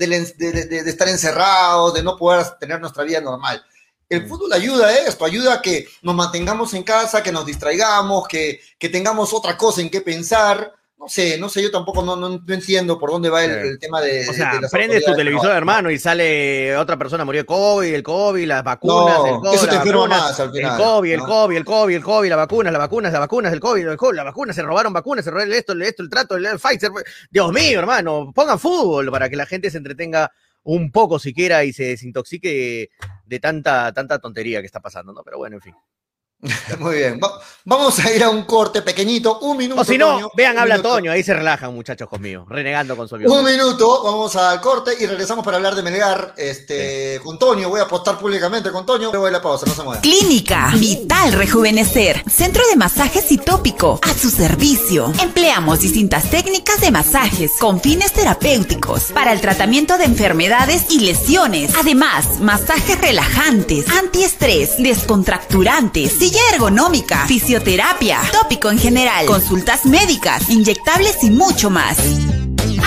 estar encerrados, de no poder tener nuestra vida normal. El mm. fútbol ayuda a esto, ayuda a que nos mantengamos en casa, que nos distraigamos, que, que tengamos otra cosa en qué pensar no sé, no sé, yo tampoco no, no, entiendo por dónde va el, tema de. O sea, prendes tu televisor, hermano, y sale otra persona murió de COVID, el COVID, las vacunas, el COVID. Eso te enferma más al final. El COVID, el COVID, el COVID, el COVID, las vacunas, las vacunas, las vacunas, el COVID, el COVID, las vacunas, se robaron vacunas, se robaron esto, esto, el trato, el, Pfizer. Dios mío, hermano, pongan fútbol para que la gente se entretenga un poco siquiera y se desintoxique de tanta, tanta tontería que está pasando, ¿no? Pero bueno, en fin. Muy bien. vamos a ir a un corte pequeñito, un minuto. O si no, vean, habla Toño, ahí se relajan muchachos conmigo, renegando con su Un minuto, vamos al corte y regresamos para hablar de Melgar este, con Toño. Voy a apostar públicamente con Toño. Luego de la pausa, no se muevan. Clínica Vital Rejuvenecer, centro de masajes y tópico, a su servicio. Empleamos distintas técnicas de masajes con fines terapéuticos para el tratamiento de enfermedades y lesiones. Además, masajes relajantes, antiestrés, descontracturantes, ergonómica, fisioterapia, tópico en general, consultas médicas, inyectables y mucho más.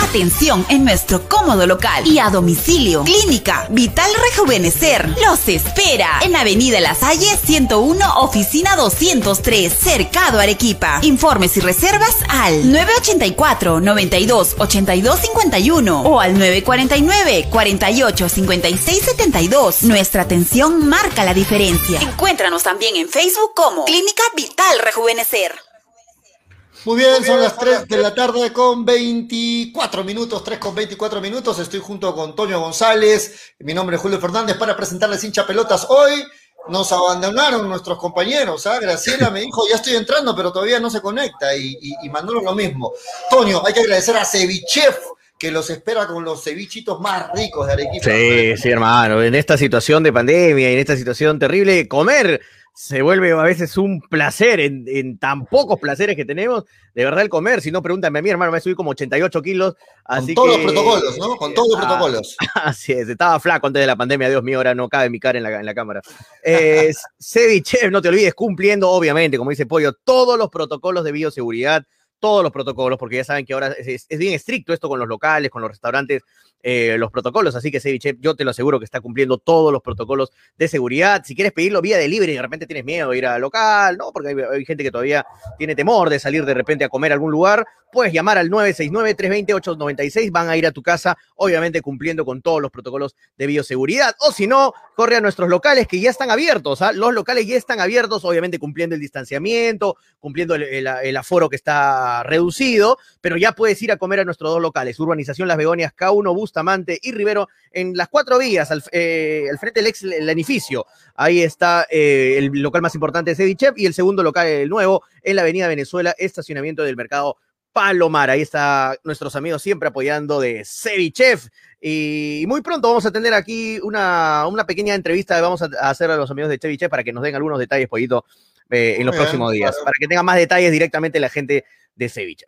Atención en nuestro cómodo local y a domicilio. Clínica Vital Rejuvenecer los espera en Avenida La Salle 101, oficina 203, Cercado Arequipa. Informes y reservas al 984 92 82 51 o al 949 48 56 72. Nuestra atención marca la diferencia. Encuéntranos también en Facebook como Clínica Vital Rejuvenecer. Muy bien, son las 3 de la tarde con 24 minutos, 3 con 24 minutos. Estoy junto con Toño González. Mi nombre es Julio Fernández para presentarles hincha pelotas. Hoy nos abandonaron nuestros compañeros. ¿ah? Graciela me dijo, ya estoy entrando, pero todavía no se conecta. Y, y, Manolo lo mismo. Toño, hay que agradecer a Cevichef que los espera con los cevichitos más ricos de Arequipa. Sí, sí, hermano. En esta situación de pandemia y en esta situación terrible, comer se vuelve a veces un placer en, tan pocos placeres que tenemos. De verdad, el comer, si no, pregúntame a mí, hermano, me subí como 88 kilos. Así Con todos los protocolos, ¿no? Con todos los ah, protocolos. Así es, estaba flaco antes de la pandemia, Dios mío, ahora no cabe mi cara en la, en la cámara. Eh, Ceviche, no te olvides, cumpliendo, obviamente, como dice Pollo, todos los protocolos de bioseguridad todos los protocolos, porque ya saben que ahora es, bien estricto esto con los locales, con los restaurantes, eh, los protocolos. Así que Ceviche, yo te lo aseguro que está cumpliendo todos los protocolos de seguridad. Si quieres pedirlo vía delivery y de repente tienes miedo de ir al local, ¿no? Porque hay, gente que todavía tiene temor de salir de repente a comer a algún lugar, puedes llamar al 969-320-896, van a ir a tu casa, obviamente cumpliendo con todos los protocolos de bioseguridad. O si no, corre a nuestros locales que ya están abiertos. ¿ah? Los locales ya están abiertos, obviamente cumpliendo el distanciamiento, cumpliendo el aforo que está reducido, pero ya puedes ir a comer a nuestros dos locales, Urbanización Las Begonias, K1, Bustamante y Rivero, en las cuatro vías, al, eh, frente del ex el edificio. Ahí está eh, el local más importante de Ceviche y el segundo local, el nuevo, en la Avenida Venezuela, estacionamiento del mercado Palomar. Ahí está nuestros amigos siempre apoyando de Cevichef. Y muy pronto vamos a tener aquí una, una pequeña entrevista vamos a hacer a los amigos de Cevichef para que nos den algunos detalles, pollito, eh, en los próximos días, para que tengan más detalles directamente la gente de Ceviche.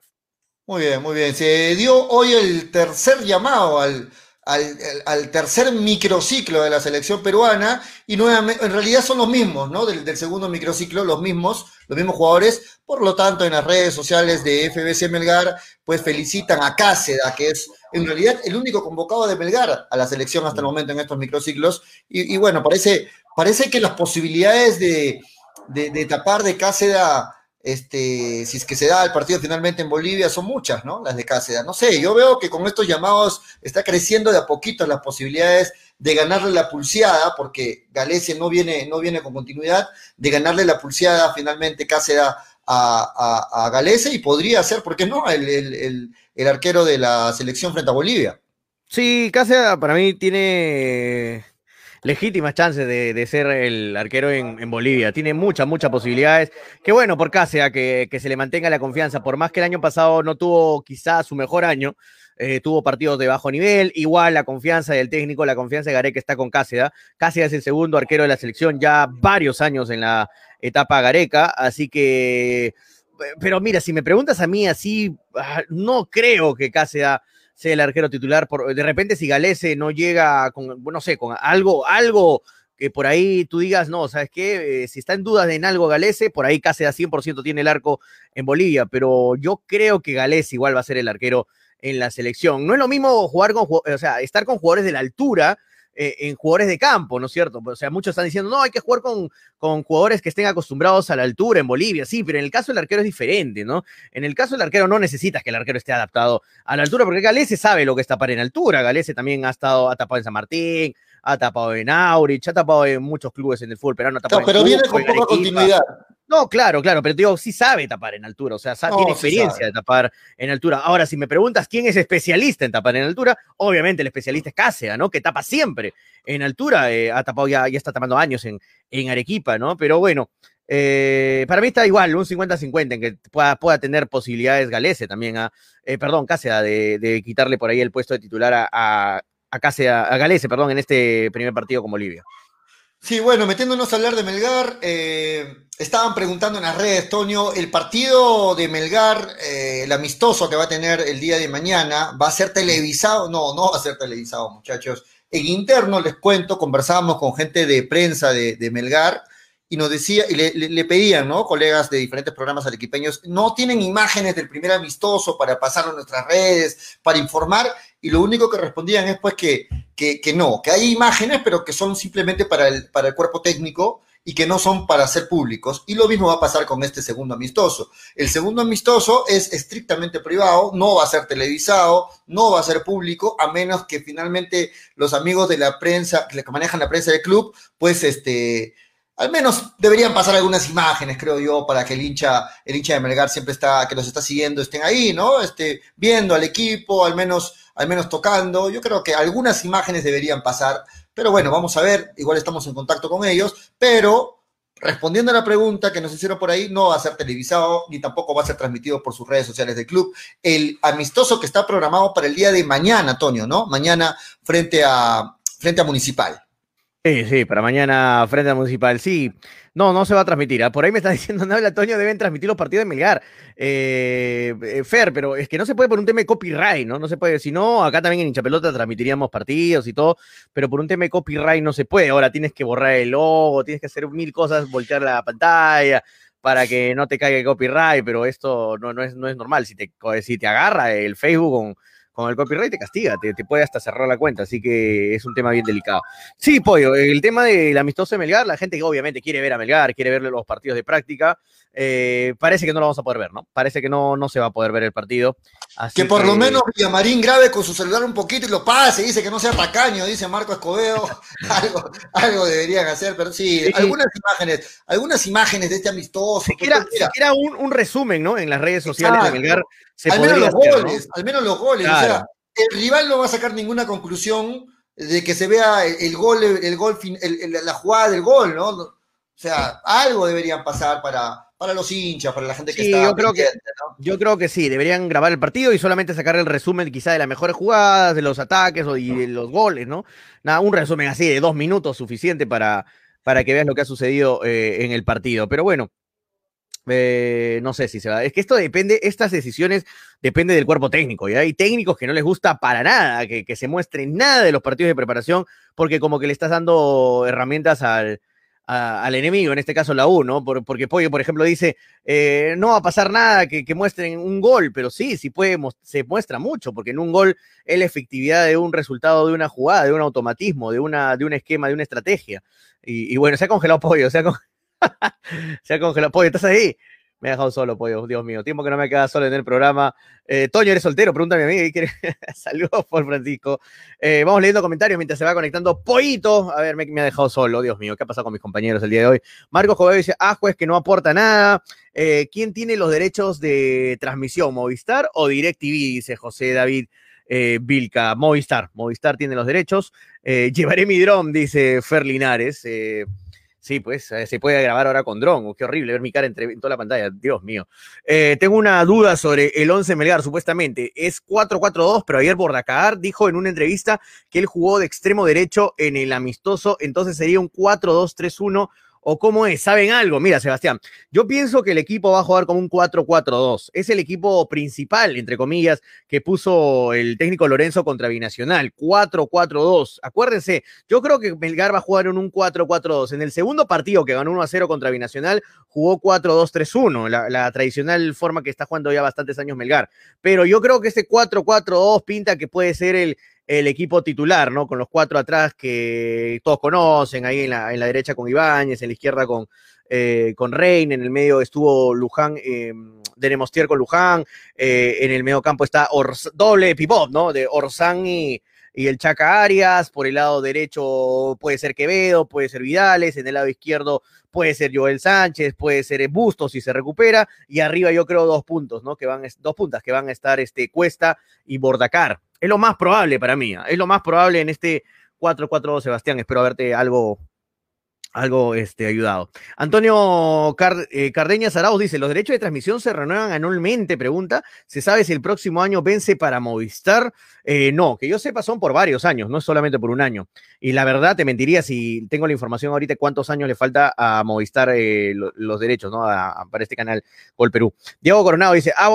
Muy bien, muy bien. Se dio hoy el tercer llamado al, al, tercer microciclo de la selección peruana y nuevamente, en realidad son los mismos, ¿no? Del, segundo microciclo, los mismos, los mismos jugadores. Por lo tanto, en las redes sociales de FBC Melgar, pues felicitan a Cáceda, que es en realidad el único convocado de Melgar a la selección hasta el momento en estos microciclos. Y, y bueno, parece, parece que las posibilidades de, de, de tapar de Cáceda este, si es que se da el partido finalmente en Bolivia, son muchas, ¿no? Las de Cáceres. No sé, yo veo que con estos llamados está creciendo de a poquito las posibilidades de ganarle la pulseada, porque Galese no viene, no viene con continuidad, de ganarle la pulseada finalmente Cáceres a, a, Galese y podría ser, ¿por qué no?, el arquero de la selección frente a Bolivia. Sí, Cáceres para mí tiene legítimas chances de, de, ser el arquero en, en, Bolivia. Tiene muchas, muchas posibilidades. Qué bueno por Cáceres que, que, se le mantenga la confianza, por más que el año pasado no tuvo quizás su mejor año, eh, tuvo partidos de bajo nivel, igual la confianza del técnico, la confianza de Gareca está con Cáceres. Cáceres es el segundo arquero de la selección, ya varios años en la etapa Gareca, así que... Pero mira, si me preguntas a mí así, ah, no creo que Cáceres sea el arquero titular. Por, de repente, si Galese no llega con, no sé, con algo, algo que por ahí tú digas, no, ¿sabes qué? Eh, si está en duda de en algo Galese, por ahí casi a 100% tiene el arco en Bolivia, pero yo creo que Galese igual va a ser el arquero en la selección. No es lo mismo jugar con, o sea, estar con jugadores de la altura eh, en jugadores de campo, ¿no es cierto? O sea, muchos están diciendo, no, hay que jugar con, con jugadores que estén acostumbrados a la altura en Bolivia, sí, pero en el caso del arquero es diferente, ¿no? En el caso del arquero no necesitas que el arquero esté adaptado a la altura, porque Galese sabe lo que es tapar en altura, Galese también ha estado, ha tapado en San Martín, ha tapado en Aurich, ha tapado en muchos clubes en el fútbol pero no, no pero viene con poca continuidad. No, claro, claro, pero digo, sí sabe tapar en altura, o sea, no, tiene experiencia sí de tapar en altura. Ahora, si me preguntas quién es especialista en tapar en altura, obviamente el especialista es Cáceres, ¿no? Que tapa siempre en altura, eh, ha tapado ya, ya está tapando años en, en Arequipa, ¿no? Pero bueno, eh, para mí está igual, un 50-50 en que pueda, pueda, tener posibilidades Galese también, a, eh, perdón, Cáceres, de, de, quitarle por ahí el puesto de titular a, a, a, Cáceres, a Galese, perdón, en este primer partido con Bolivia. Sí, bueno, metiéndonos a hablar de Melgar, eh, estaban preguntando en las redes, Tonio, el partido de Melgar, eh, el amistoso que va a tener el día de mañana, ¿va a ser televisado? No, no va a ser televisado, muchachos. En interno, les cuento, conversábamos con gente de prensa de, de Melgar y nos decía, y le, pedían, ¿no? Colegas de diferentes programas arequipeños, no tienen imágenes del primer amistoso para pasarlo en nuestras redes, para informar, y lo único que respondían es pues que, que, que no, que hay imágenes, pero que son simplemente para el, para el cuerpo técnico y que no son para ser públicos. Y lo mismo va a pasar con este segundo amistoso. El segundo amistoso es estrictamente privado, no va a ser televisado, no va a ser público, a menos que finalmente los amigos de la prensa, que manejan la prensa del club, pues este al menos deberían pasar algunas imágenes, creo yo, para que el hincha, el hincha de Melgar siempre está, que los está siguiendo, estén ahí, ¿no? Este, viendo al equipo, al menos, al menos tocando. Yo creo que algunas imágenes deberían pasar, pero bueno, vamos a ver, igual estamos en contacto con ellos, pero respondiendo a la pregunta que nos hicieron por ahí, no va a ser televisado ni tampoco va a ser transmitido por sus redes sociales del club. El amistoso que está programado para el día de mañana, Antonio, ¿no? Mañana frente a, frente a Municipal. Sí, sí, para mañana frente al Municipal. Sí, no, no se va a transmitir. ¿eh? Por ahí me está diciendo Nabla Antonio, deben transmitir los partidos de Melgar. Eh, eh, Fer, pero es que no se puede por un tema de copyright, ¿no? No se puede. Si no, acá también en Hinchapelota transmitiríamos partidos y todo, pero por un tema de copyright no se puede. Ahora tienes que borrar el logo, tienes que hacer mil cosas, voltear la pantalla para que no te caiga el copyright, pero esto no, no, es, no es normal. Si te, si te agarra el Facebook con con el copyright te castiga, te, te, puede hasta cerrar la cuenta, así que es un tema bien delicado. Sí, Pollo, el tema del amistoso de Melgar, la gente que obviamente quiere ver a Melgar, quiere ver los partidos de práctica, eh, parece que no lo vamos a poder ver, ¿no? Parece que no, no se va a poder ver el partido. Así que por que... lo menos Villamarín grabe con su celular un poquito y lo pase, dice que no sea tacaño, dice Marco Escobedo, algo, algo deberían hacer, pero sí, sí, algunas imágenes, algunas imágenes de este amistoso. Siquiera, siquiera un, un, resumen, ¿no? En las redes sociales claro. de Melgar se al, menos los hacer, goles, ¿no? al menos los goles, claro. o sea, el rival no va a sacar ninguna conclusión de que se vea el, el gol, el gol, el, la jugada del gol, ¿no? O sea, algo deberían pasar para, para los hinchas, para la gente que sí, está yo creo que, ¿no? yo creo que sí, deberían grabar el partido y solamente sacar el resumen quizá de las mejores jugadas, de los ataques y de los goles, ¿no? Nada, un resumen así de dos minutos suficiente para, para que veas lo que ha sucedido eh, en el partido. Pero bueno, eh, no sé si se va. Es que esto depende, estas decisiones depende del cuerpo técnico. ¿ya? Hay técnicos que no les gusta para nada que, que, se muestre nada de los partidos de preparación, porque como que le estás dando herramientas al, al enemigo, en este caso la U, ¿no? porque Pollo, por ejemplo, dice, eh, no va a pasar nada que, muestren un gol, pero sí, sí puede, se muestra mucho, porque en un gol es la efectividad de un resultado de una jugada, de un automatismo, de, una, de un esquema, de una estrategia. Y, bueno, se ha congelado Pollo, se ha, se ha congelado Pollo, ¿estás ahí? Me ha dejado solo, pollo, Dios mío. Tiempo que no me queda solo en el programa. Eh, Toño, ¿eres soltero? Pregúntame a mí. Saludos por Francisco. Eh, vamos leyendo comentarios mientras se va conectando Pollito. A ver, me, ha dejado solo, Dios mío. ¿Qué ha pasado con mis compañeros el día de hoy? Marcos Jové dice, ah, juez, que no aporta nada. Eh, ¿Quién tiene los derechos de transmisión? ¿Movistar o DirecTV? Dice José David. Vilca, Movistar, Movistar tiene los derechos. llevaré mi dron, dice Fer Linares. Sí, pues eh, se puede grabar ahora con dron. qué horrible ver mi cara entre, en toda la pantalla. Dios mío. Eh, tengo una duda sobre el 11 Melgar, supuestamente. Es 4-4-2, pero ayer Bordacar dijo en una entrevista que él jugó de extremo derecho en el amistoso, entonces sería un 4-2-3-1 ¿O cómo es? ¿Saben algo? Mira, Sebastián, yo pienso que el equipo va a jugar como un 4-4-2. Es el equipo principal, entre comillas, que puso el técnico Lorenzo contra Binacional. 4-4-2. Acuérdense, yo creo que Melgar va a jugar en un 4-4-2. En el segundo partido que ganó 1-0 contra Binacional, jugó 4-2-3-1, la, la, tradicional forma que está jugando ya bastantes años Melgar. Pero yo creo que este 4-4-2 pinta que puede ser el, el equipo titular, ¿no? Con los cuatro atrás que todos conocen, ahí en la, en la derecha con Ibáñez, en la izquierda con, eh, con Rein, en el medio estuvo Luján, eh, con Luján, eh, en el medio campo está doble pivot, ¿no? De Orsán y, y el Chaca Arias, por el lado derecho puede ser Quevedo, puede ser Vidales, en el lado izquierdo puede ser Joel Sánchez, puede ser Bustos si se recupera, y arriba yo creo dos puntos, ¿no? Que van, dos puntas que van a estar este, Cuesta y Bordacar. Es lo más probable para mí. ¿ah? Es lo más probable en este 4-4-2, Sebastián. Espero haberte algo, algo este, ayudado. Antonio eh, Cardeña Arauz dice, los derechos de transmisión se renuevan anualmente, pregunta, ¿se sabe si el próximo año vence para Movistar? Eh, no, que yo sepa son por varios años, no es solamente por un año. Y la verdad, te mentiría si tengo la información ahorita cuántos años le falta a Movistar eh, los derechos, ¿no? para este canal Gol Perú. Diego Coronado dice, ah,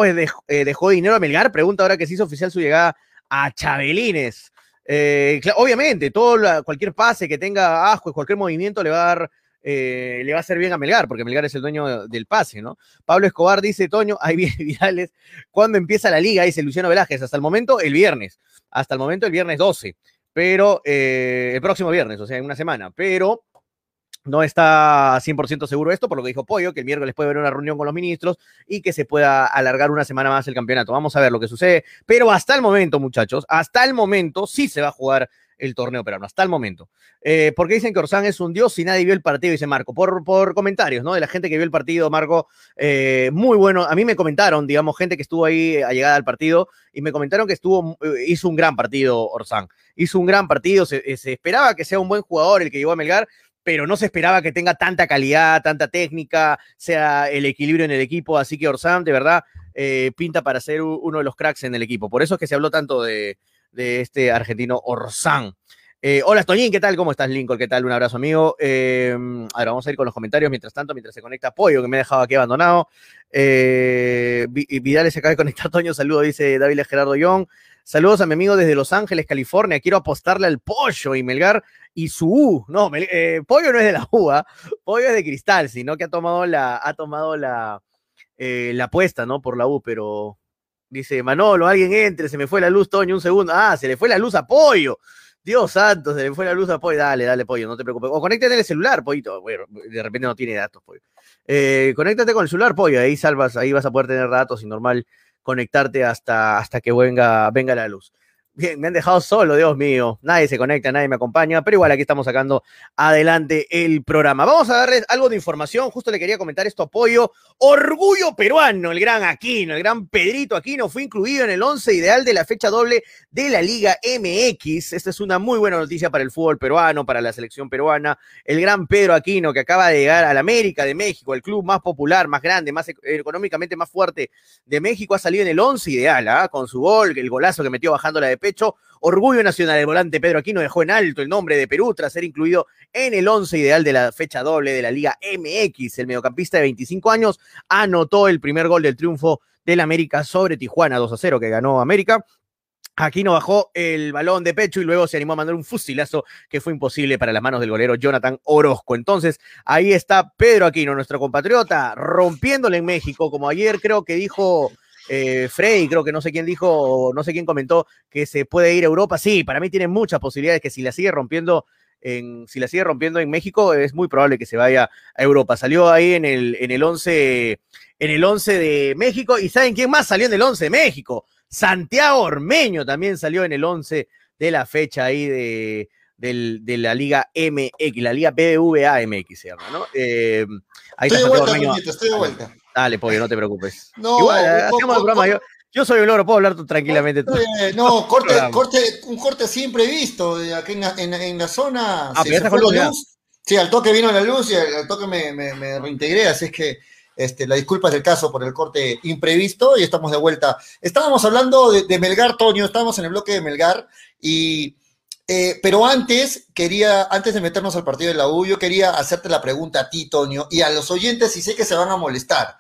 dejó dinero a Melgar, pregunta ahora que se hizo oficial su llegada a Chabelines. Eh, obviamente, todo cualquier pase que tenga asco, cualquier movimiento le va a dar, eh, le va a hacer bien a Melgar, porque Melgar es el dueño del pase, ¿no? Pablo Escobar dice, Toño, ahí viene Vidales, ¿cuándo empieza la liga? Dice Luciano Velázquez, hasta el momento el viernes, hasta el momento el viernes 12, pero eh, el próximo viernes, o sea, en una semana, pero no está 100% seguro esto, por lo que dijo Pollo, que el miércoles puede haber una reunión con los ministros y que se pueda alargar una semana más el campeonato. Vamos a ver lo que sucede. Pero hasta el momento, muchachos, hasta el momento sí se va a jugar el torneo peruano, hasta el momento. Eh, porque dicen que Orsán es un dios y nadie vio el partido, dice Marco, por, por comentarios, ¿no? De la gente que vio el partido, Marco, eh, muy bueno. A mí me comentaron, digamos, gente que estuvo ahí a llegada al partido y me comentaron que estuvo, eh, hizo un gran partido Orsán. Hizo un gran partido, se, se esperaba que sea un buen jugador el que llevó a Melgar, pero no se esperaba que tenga tanta calidad, tanta técnica, sea el equilibrio en el equipo. Así que Orsán, de verdad, eh, pinta para ser uno de los cracks en el equipo. Por eso es que se habló tanto de, este argentino Orsán. Eh, hola, Toñín, ¿qué tal? ¿Cómo estás, Lincoln? ¿Qué tal? Un abrazo, amigo. Eh, ahora vamos a ir con los comentarios mientras tanto, mientras se conecta Pollo, que me ha dejado aquí abandonado. Vidal se acaba de conectar, Toño. Saludo, dice David Gerardo Young. Saludos a mi amigo desde Los Ángeles, California. Quiero apostarle al pollo y Melgar y su U. No, eh, pollo no es de la U, ¿ah? pollo es de cristal, sino que ha tomado la, ha tomado la, eh, la apuesta, ¿no? Por la U, pero dice Manolo, alguien entre, se me fue la luz, Toño, un segundo. Ah, se le fue la luz a pollo. Dios santo, se le fue la luz a pollo. Dale, dale, pollo, no te preocupes. O conéctate en el celular, pollito. Bueno, de repente no tiene datos, pollo. Eh, conéctate con el celular, pollo. Ahí salvas, ahí vas a poder tener datos y normal conectarte hasta, hasta que venga, venga la luz. Bien, me han dejado solo, Dios mío. Nadie se conecta, nadie me acompaña, pero igual aquí estamos sacando adelante el programa. Vamos a darles algo de información. Justo le quería comentar esto apoyo. Orgullo peruano, el gran Aquino, el gran Pedrito Aquino fue incluido en el once ideal de la fecha doble de la Liga MX. Esta es una muy buena noticia para el fútbol peruano, para la selección peruana. El gran Pedro Aquino, que acaba de llegar al América de México, el club más popular, más grande, más económicamente más fuerte de México, ha salido en el once ideal, ¿ah? con su gol, el golazo que metió bajando la de pecho. Orgullo nacional, el volante Pedro Aquino dejó en alto el nombre de Perú tras ser incluido en el once ideal de la fecha doble de la Liga MX. El mediocampista de 25 años anotó el primer gol del triunfo del América sobre Tijuana 2 a 0 que ganó América Aquí no bajó el balón de pecho y luego se animó a mandar un fusilazo que fue imposible para las manos del golero Jonathan Orozco. Entonces, ahí está Pedro Aquino, nuestro compatriota, rompiéndole en México, como ayer creo que dijo eh, Frey, creo que no sé quién dijo, no sé quién comentó que se puede ir a Europa. Sí, para mí tiene muchas posibilidades que si la sigue rompiendo en, si la sigue rompiendo en México, es muy probable que se vaya a Europa. Salió ahí en el, en el 11, en el 11 de México. ¿Y saben quién más salió en el 11 de México? Santiago Ormeño también salió en el 11 de la fecha ahí de, de la Liga MX, la Liga BBVA MX se llama, ¿no? Eh, ahí estoy, de vuelta, estoy de vuelta, Dale, pollo, no te preocupes. No, Igual, hacemos el programa. Yo, yo, soy un loro, puedo hablar tranquilamente. no, corte, corte, un corte así imprevisto. Aquí en la, en, la zona. Ah, se, se fue la luz. Sí, al toque vino la luz y al, toque me, me, me reintegré, así es que este, la disculpa es del caso por el corte imprevisto y estamos de vuelta. Estábamos hablando de, Melgar, Toño, estábamos en el bloque de Melgar, y, eh, pero antes quería, antes de meternos al partido de la U, yo quería hacerte la pregunta a ti, Toño, y a los oyentes, y sé que se van a molestar.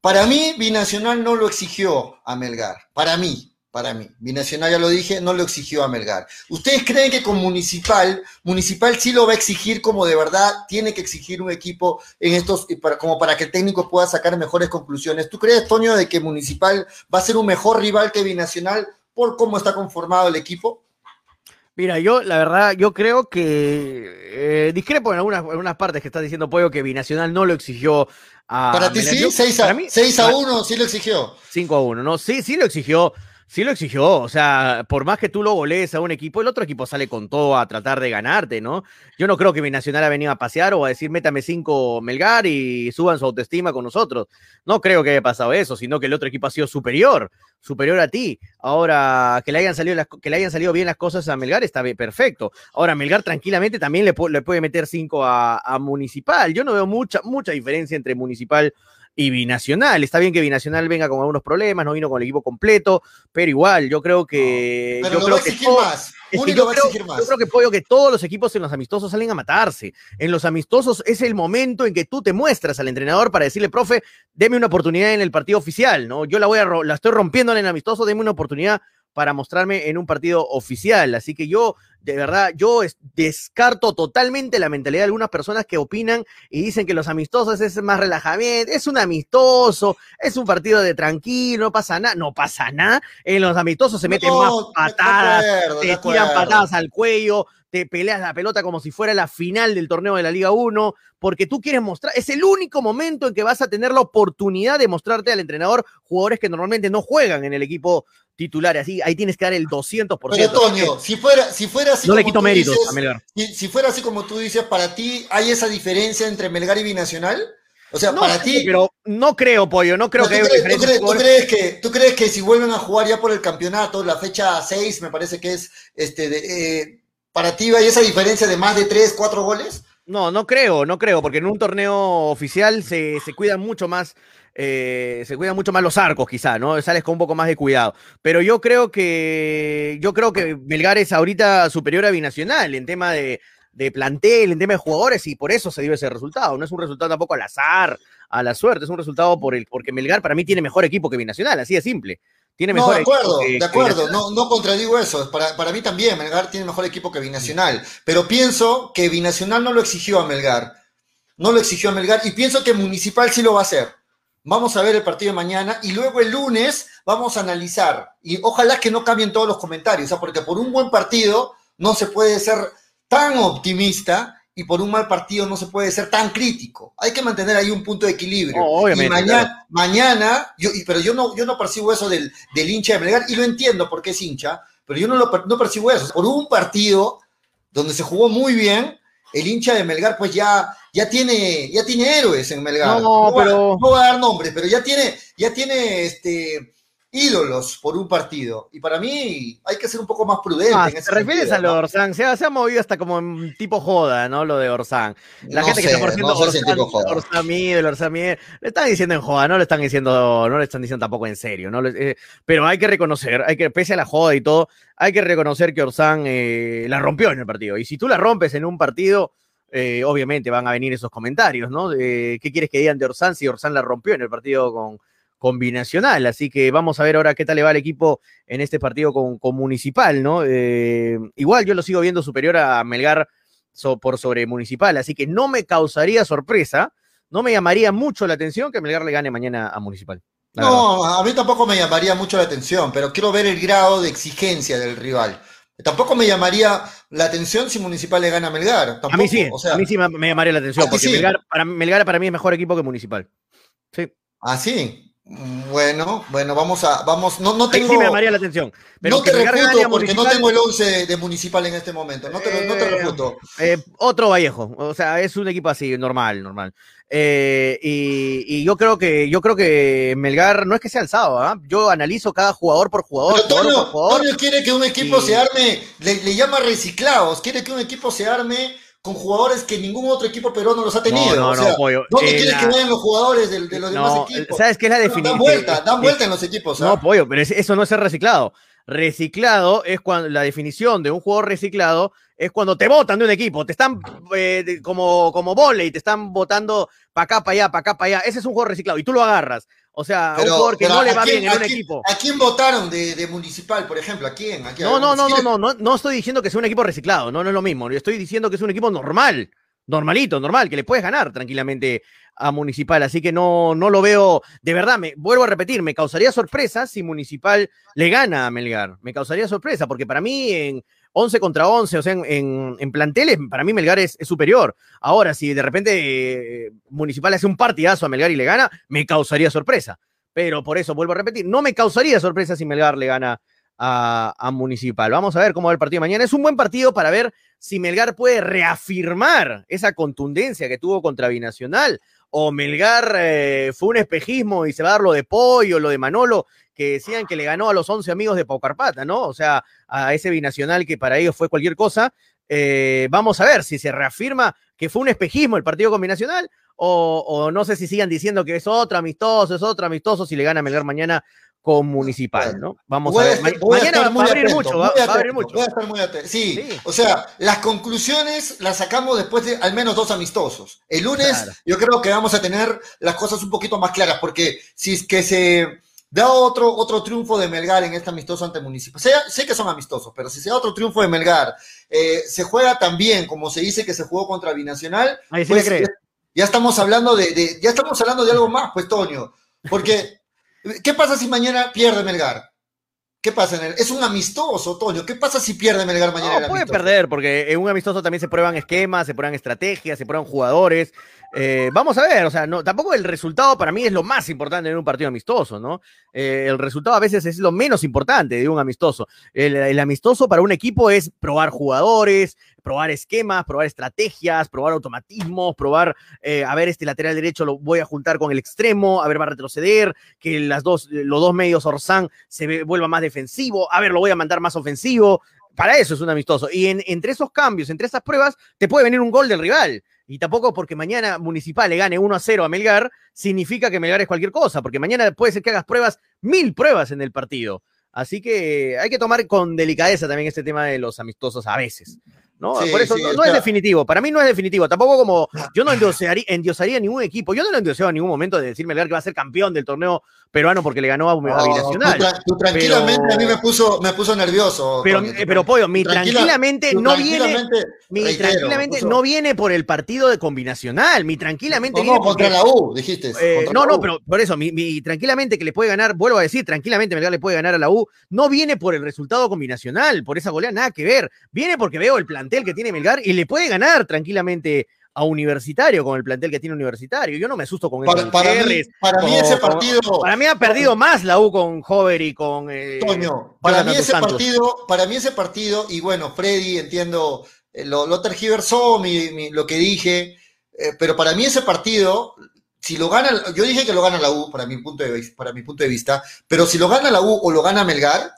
Para mí, Binacional no lo exigió a Melgar, para mí, para mí. Binacional, ya lo dije, no lo exigió a Melgar. ¿Ustedes creen que con Municipal, Municipal sí lo va a exigir como de verdad tiene que exigir un equipo en estos, como para que el técnico pueda sacar mejores conclusiones? ¿Tú crees, Toño, de que Municipal va a ser un mejor rival que Binacional por cómo está conformado el equipo? Mira, yo la verdad, yo creo que eh, discrepo en algunas, en algunas partes que está diciendo Pollo que Binacional no lo exigió a. Para ti sí, 6 a, 6 a 1 sí lo exigió. 5 a 1, ¿no? Sí, sí lo exigió sí lo exigió. O sea, por más que tú lo golees a un equipo, el otro equipo sale con todo a tratar de ganarte, ¿no? Yo no creo que mi Nacional ha venido a pasear o a decir métame cinco Melgar y suban su autoestima con nosotros. No creo que haya pasado eso, sino que el otro equipo ha sido superior, superior a ti. Ahora, que le hayan salido, las, que le hayan salido bien las cosas a Melgar está perfecto. Ahora, Melgar tranquilamente también le, puede meter cinco a, a Municipal. Yo no veo mucha, mucha diferencia entre Municipal y Binacional. Está bien que Binacional venga con algunos problemas, no vino con el equipo completo, pero igual, yo creo que. yo creo que más. yo, creo, yo creo que pollo que todos los equipos en los amistosos salen a matarse. En los amistosos es el momento en que tú te muestras al entrenador para decirle, profe, deme una oportunidad en el partido oficial, ¿no? Yo la voy a la estoy rompiendo en el amistoso, deme una oportunidad para mostrarme en un partido oficial. Así que yo, de verdad, yo descarto totalmente la mentalidad de algunas personas que opinan y dicen que los amistosos es más relajamiento, es un amistoso, es un partido de tranquilo, no pasa nada, no pasa nada. En los amistosos se meten más patadas, te tiran patadas al cuello, te peleas la pelota como si fuera la final del torneo de la Liga 1, porque tú quieres mostrar, es el único momento en que vas a tener la oportunidad de mostrarte al entrenador jugadores que normalmente no juegan en el equipo titulares, así, ahí tienes que dar el 200%. Pero Antonio, si fuera, si fuera así no le quito méritos a Melgar. Si, fuera así como tú dices, para ti, ¿hay esa diferencia entre Melgar y Binacional? O sea, para ti. Pero no creo, Pollo, no creo que haya. ¿tú crees, que, ¿tú crees que si vuelven a jugar ya por el campeonato, la fecha 6, me parece que es, este, de, eh, para ti hay esa diferencia de más de 3, 4 goles? No, no creo, no creo, porque en un torneo oficial se, se cuidan mucho más eh, se cuidan mucho más los arcos, quizá, ¿no? Sales con un poco más de cuidado. Pero yo creo que yo creo que Melgar es ahorita superior a Binacional en tema de, de plantel, en tema de jugadores, y por eso se dio ese resultado. No es un resultado tampoco al azar, a la suerte, es un resultado por el, porque Melgar para mí tiene mejor equipo que Binacional, así de simple. Tiene mejor no, de acuerdo, de acuerdo, no, no contradigo eso. Para, para mí también, Melgar tiene mejor equipo que Binacional. Pero pienso que Binacional no lo exigió a Melgar. No lo exigió a Melgar y pienso que Municipal sí lo va a hacer. Vamos a ver el partido de mañana y luego el lunes vamos a analizar. Y ojalá que no cambien todos los comentarios, porque por un buen partido no se puede ser tan optimista y por un mal partido no se puede ser tan crítico. Hay que mantener ahí un punto de equilibrio. y mañana, mañana yo, pero yo no, yo no percibo eso del, del hincha de Melgar y lo entiendo porque es hincha, pero yo no, lo, no percibo eso. Por un partido donde se jugó muy bien, el hincha de Melgar pues ya, ya, tiene, ya tiene héroes en Melgar. No, pero... no va a dar nombre, pero ya tiene, ya tiene este, ídolos por un partido. Y para mí hay que ser un poco más prudente. Ah, ¿Te refieres a lo de Orsán? Se ha, se ha, movido hasta como en tipo joda, ¿no? Lo de Orsán. La gente que está por no Orsán, Orsán Miel, Orsán Miel, le están diciendo en joda, no le están diciendo, no le están diciendo tampoco en serio, ¿no? Eh, pero hay que reconocer, hay que, pese a la joda y todo, hay que reconocer que Orsán eh, la rompió en el partido. Y si tú la rompes en un partido, eh, obviamente van a venir esos comentarios, ¿no? ¿Qué quieres que digan de Orsán si Orsán la rompió en el partido con combinacional. Así que vamos a ver ahora qué tal le va al equipo en este partido con, con Municipal, ¿no? Eh, igual yo lo sigo viendo superior a Melgar por sobre Municipal, así que no me causaría sorpresa, no me llamaría mucho la atención que Melgar le gane mañana a Municipal. No, a mí tampoco me llamaría mucho la atención, pero quiero ver el grado de exigencia del rival. Tampoco me llamaría la atención si Municipal le gana a Melgar. a mí sí, a mí sí me, llamaría la atención, porque Melgar, para, Melgar para mí es mejor equipo que Municipal. Sí. Ah, sí. Bueno, bueno, vamos a, vamos, no, no tengo. sí me llamaría la atención. no te refuto porque no tengo el 11 de, Municipal en este momento, no te, no te eh, refuto. Eh, otro Vallejo, o sea, es un equipo así, normal, normal. Eh, y, yo creo que yo creo que Melgar no es que sea alzado, ¿ah? yo analizo cada jugador por jugador. Pero Toño, quiere que un equipo se arme, le, llama reciclados, quiere que un equipo se arme con jugadores que ningún otro equipo peruano los ha tenido. No, no, no, pollo. ¿Dónde eh, quiere que vayan los jugadores de, los demás equipos? ¿Sabes qué es la definición? Dan vuelta, dan vuelta en los equipos. No, ¿ah? pollo, pero eso no es ser reciclado. Reciclado es cuando la definición de un jugador reciclado es cuando te votan de un equipo, te están eh, como, como volei, te están votando para acá, para allá, para acá, para allá. Ese es un juego reciclado y tú lo agarras. O sea, un jugador que no le va bien en un equipo. ¿A quién votaron de, Municipal, por ejemplo? ¿A quién? no, no, no, no, no, no, no estoy diciendo que sea un equipo reciclado, no, no es lo mismo. Yo estoy diciendo que es un equipo normal, normalito, normal, que le puedes ganar tranquilamente a Municipal. Así que no, no lo veo, de verdad, me vuelvo a repetir, me causaría sorpresa si Municipal le gana a Melgar. Me causaría sorpresa, porque para mí en 11 contra 11, o sea, en, planteles, para mí Melgar es, superior. Ahora, si de repente eh, Municipal hace un partidazo a Melgar y le gana, me causaría sorpresa. Pero por eso, vuelvo a repetir, no me causaría sorpresa si Melgar le gana a, a, Municipal. Vamos a ver cómo va el partido mañana. Es un buen partido para ver si Melgar puede reafirmar esa contundencia que tuvo contra Binacional o Melgar eh, fue un espejismo y se va a dar lo de Pollo, lo de Manolo, que decían que le ganó a los 11 amigos de Paucarpata, ¿no? O sea, a ese binacional que para ellos fue cualquier cosa. Eh, vamos a ver si se reafirma que fue un espejismo el partido combinacional o, o, no sé si sigan diciendo que es otro amistoso, es otro amistoso si le gana Melgar mañana con Municipal, ¿no? Vamos a ver. mañana va, a abrir mucho, va, a abrir mucho. Voy a estar muy atento. Sí, o sea, las conclusiones las sacamos después de al menos dos amistosos. El lunes yo creo que vamos a tener las cosas un poquito más claras, porque si es que se da otro, otro triunfo de Melgar en este amistoso ante Municipal, sé, sé que son amistosos, pero si se da otro triunfo de Melgar, eh, se juega también como se dice que se jugó contra Binacional, Ahí sí pues, ya, estamos hablando de, de, ya estamos hablando de algo más, pues Toño, porque ¿Qué pasa si mañana pierde Melgar? ¿Qué pasa? En el, es un amistoso, Toño. ¿Qué pasa si pierde Melgar mañana? No, puede perder, porque en un amistoso también se prueban esquemas, se prueban estrategias, se prueban jugadores. Eh, vamos a ver, o sea, no, tampoco el resultado para mí es lo más importante en un partido amistoso, ¿no? Eh, el resultado a veces es lo menos importante de un amistoso. El, amistoso para un equipo es probar jugadores, probar esquemas, probar estrategias, probar automatismos, probar, eh, a ver, este lateral derecho lo voy a juntar con el extremo, a ver, va a retroceder, que las dos, los dos medios Orsán se vuelva más defensivo, a ver, lo voy a mandar más ofensivo. Para eso es un amistoso. Y entre esos cambios, entre esas pruebas, te puede venir un gol del rival. Y tampoco porque mañana Municipal le gane 1 a 0 a Melgar, significa que Melgar es cualquier cosa, porque mañana puede ser que hagas pruebas, mil pruebas en el partido. Así que hay que tomar con delicadeza también este tema de los amistosos a veces. ¿No? Por eso no, es definitivo. Para mí no es definitivo. Tampoco como yo no endiosaría, endiosaría ningún equipo. Yo no lo endioseo en ningún momento de decirme que va a ser campeón del torneo peruano porque le ganó a, Binacional. Tú, tranquilamente a mí me puso, me puso nervioso. Pero, pero Pollo, mi tranquilamente no viene. Mi tranquilamente no viene por el partido de combinacional. Mi tranquilamente no, contra la U, dijiste. Eh, no, no, pero por eso, mi, tranquilamente que le puede ganar, vuelvo a decir, tranquilamente Melgar le puede ganar a la U, no viene por el resultado combinacional, por esa goleada, nada que ver. Viene porque veo el plantel que tiene Melgar y le puede ganar tranquilamente a Universitario con el plantel que tiene Universitario. Yo no me asusto con para, para, mí, para mí, ese partido. para mí ha perdido más la U con Hover y con. Eh, Toño, para mí ese partido, para mí ese partido, y bueno, Freddy, entiendo, eh, lo, lo tergiversó mi, lo que dije, eh, pero para mí ese partido, si lo gana, yo dije que lo gana la U, para mi punto de, para mi punto de vista, pero si lo gana la U o lo gana Melgar,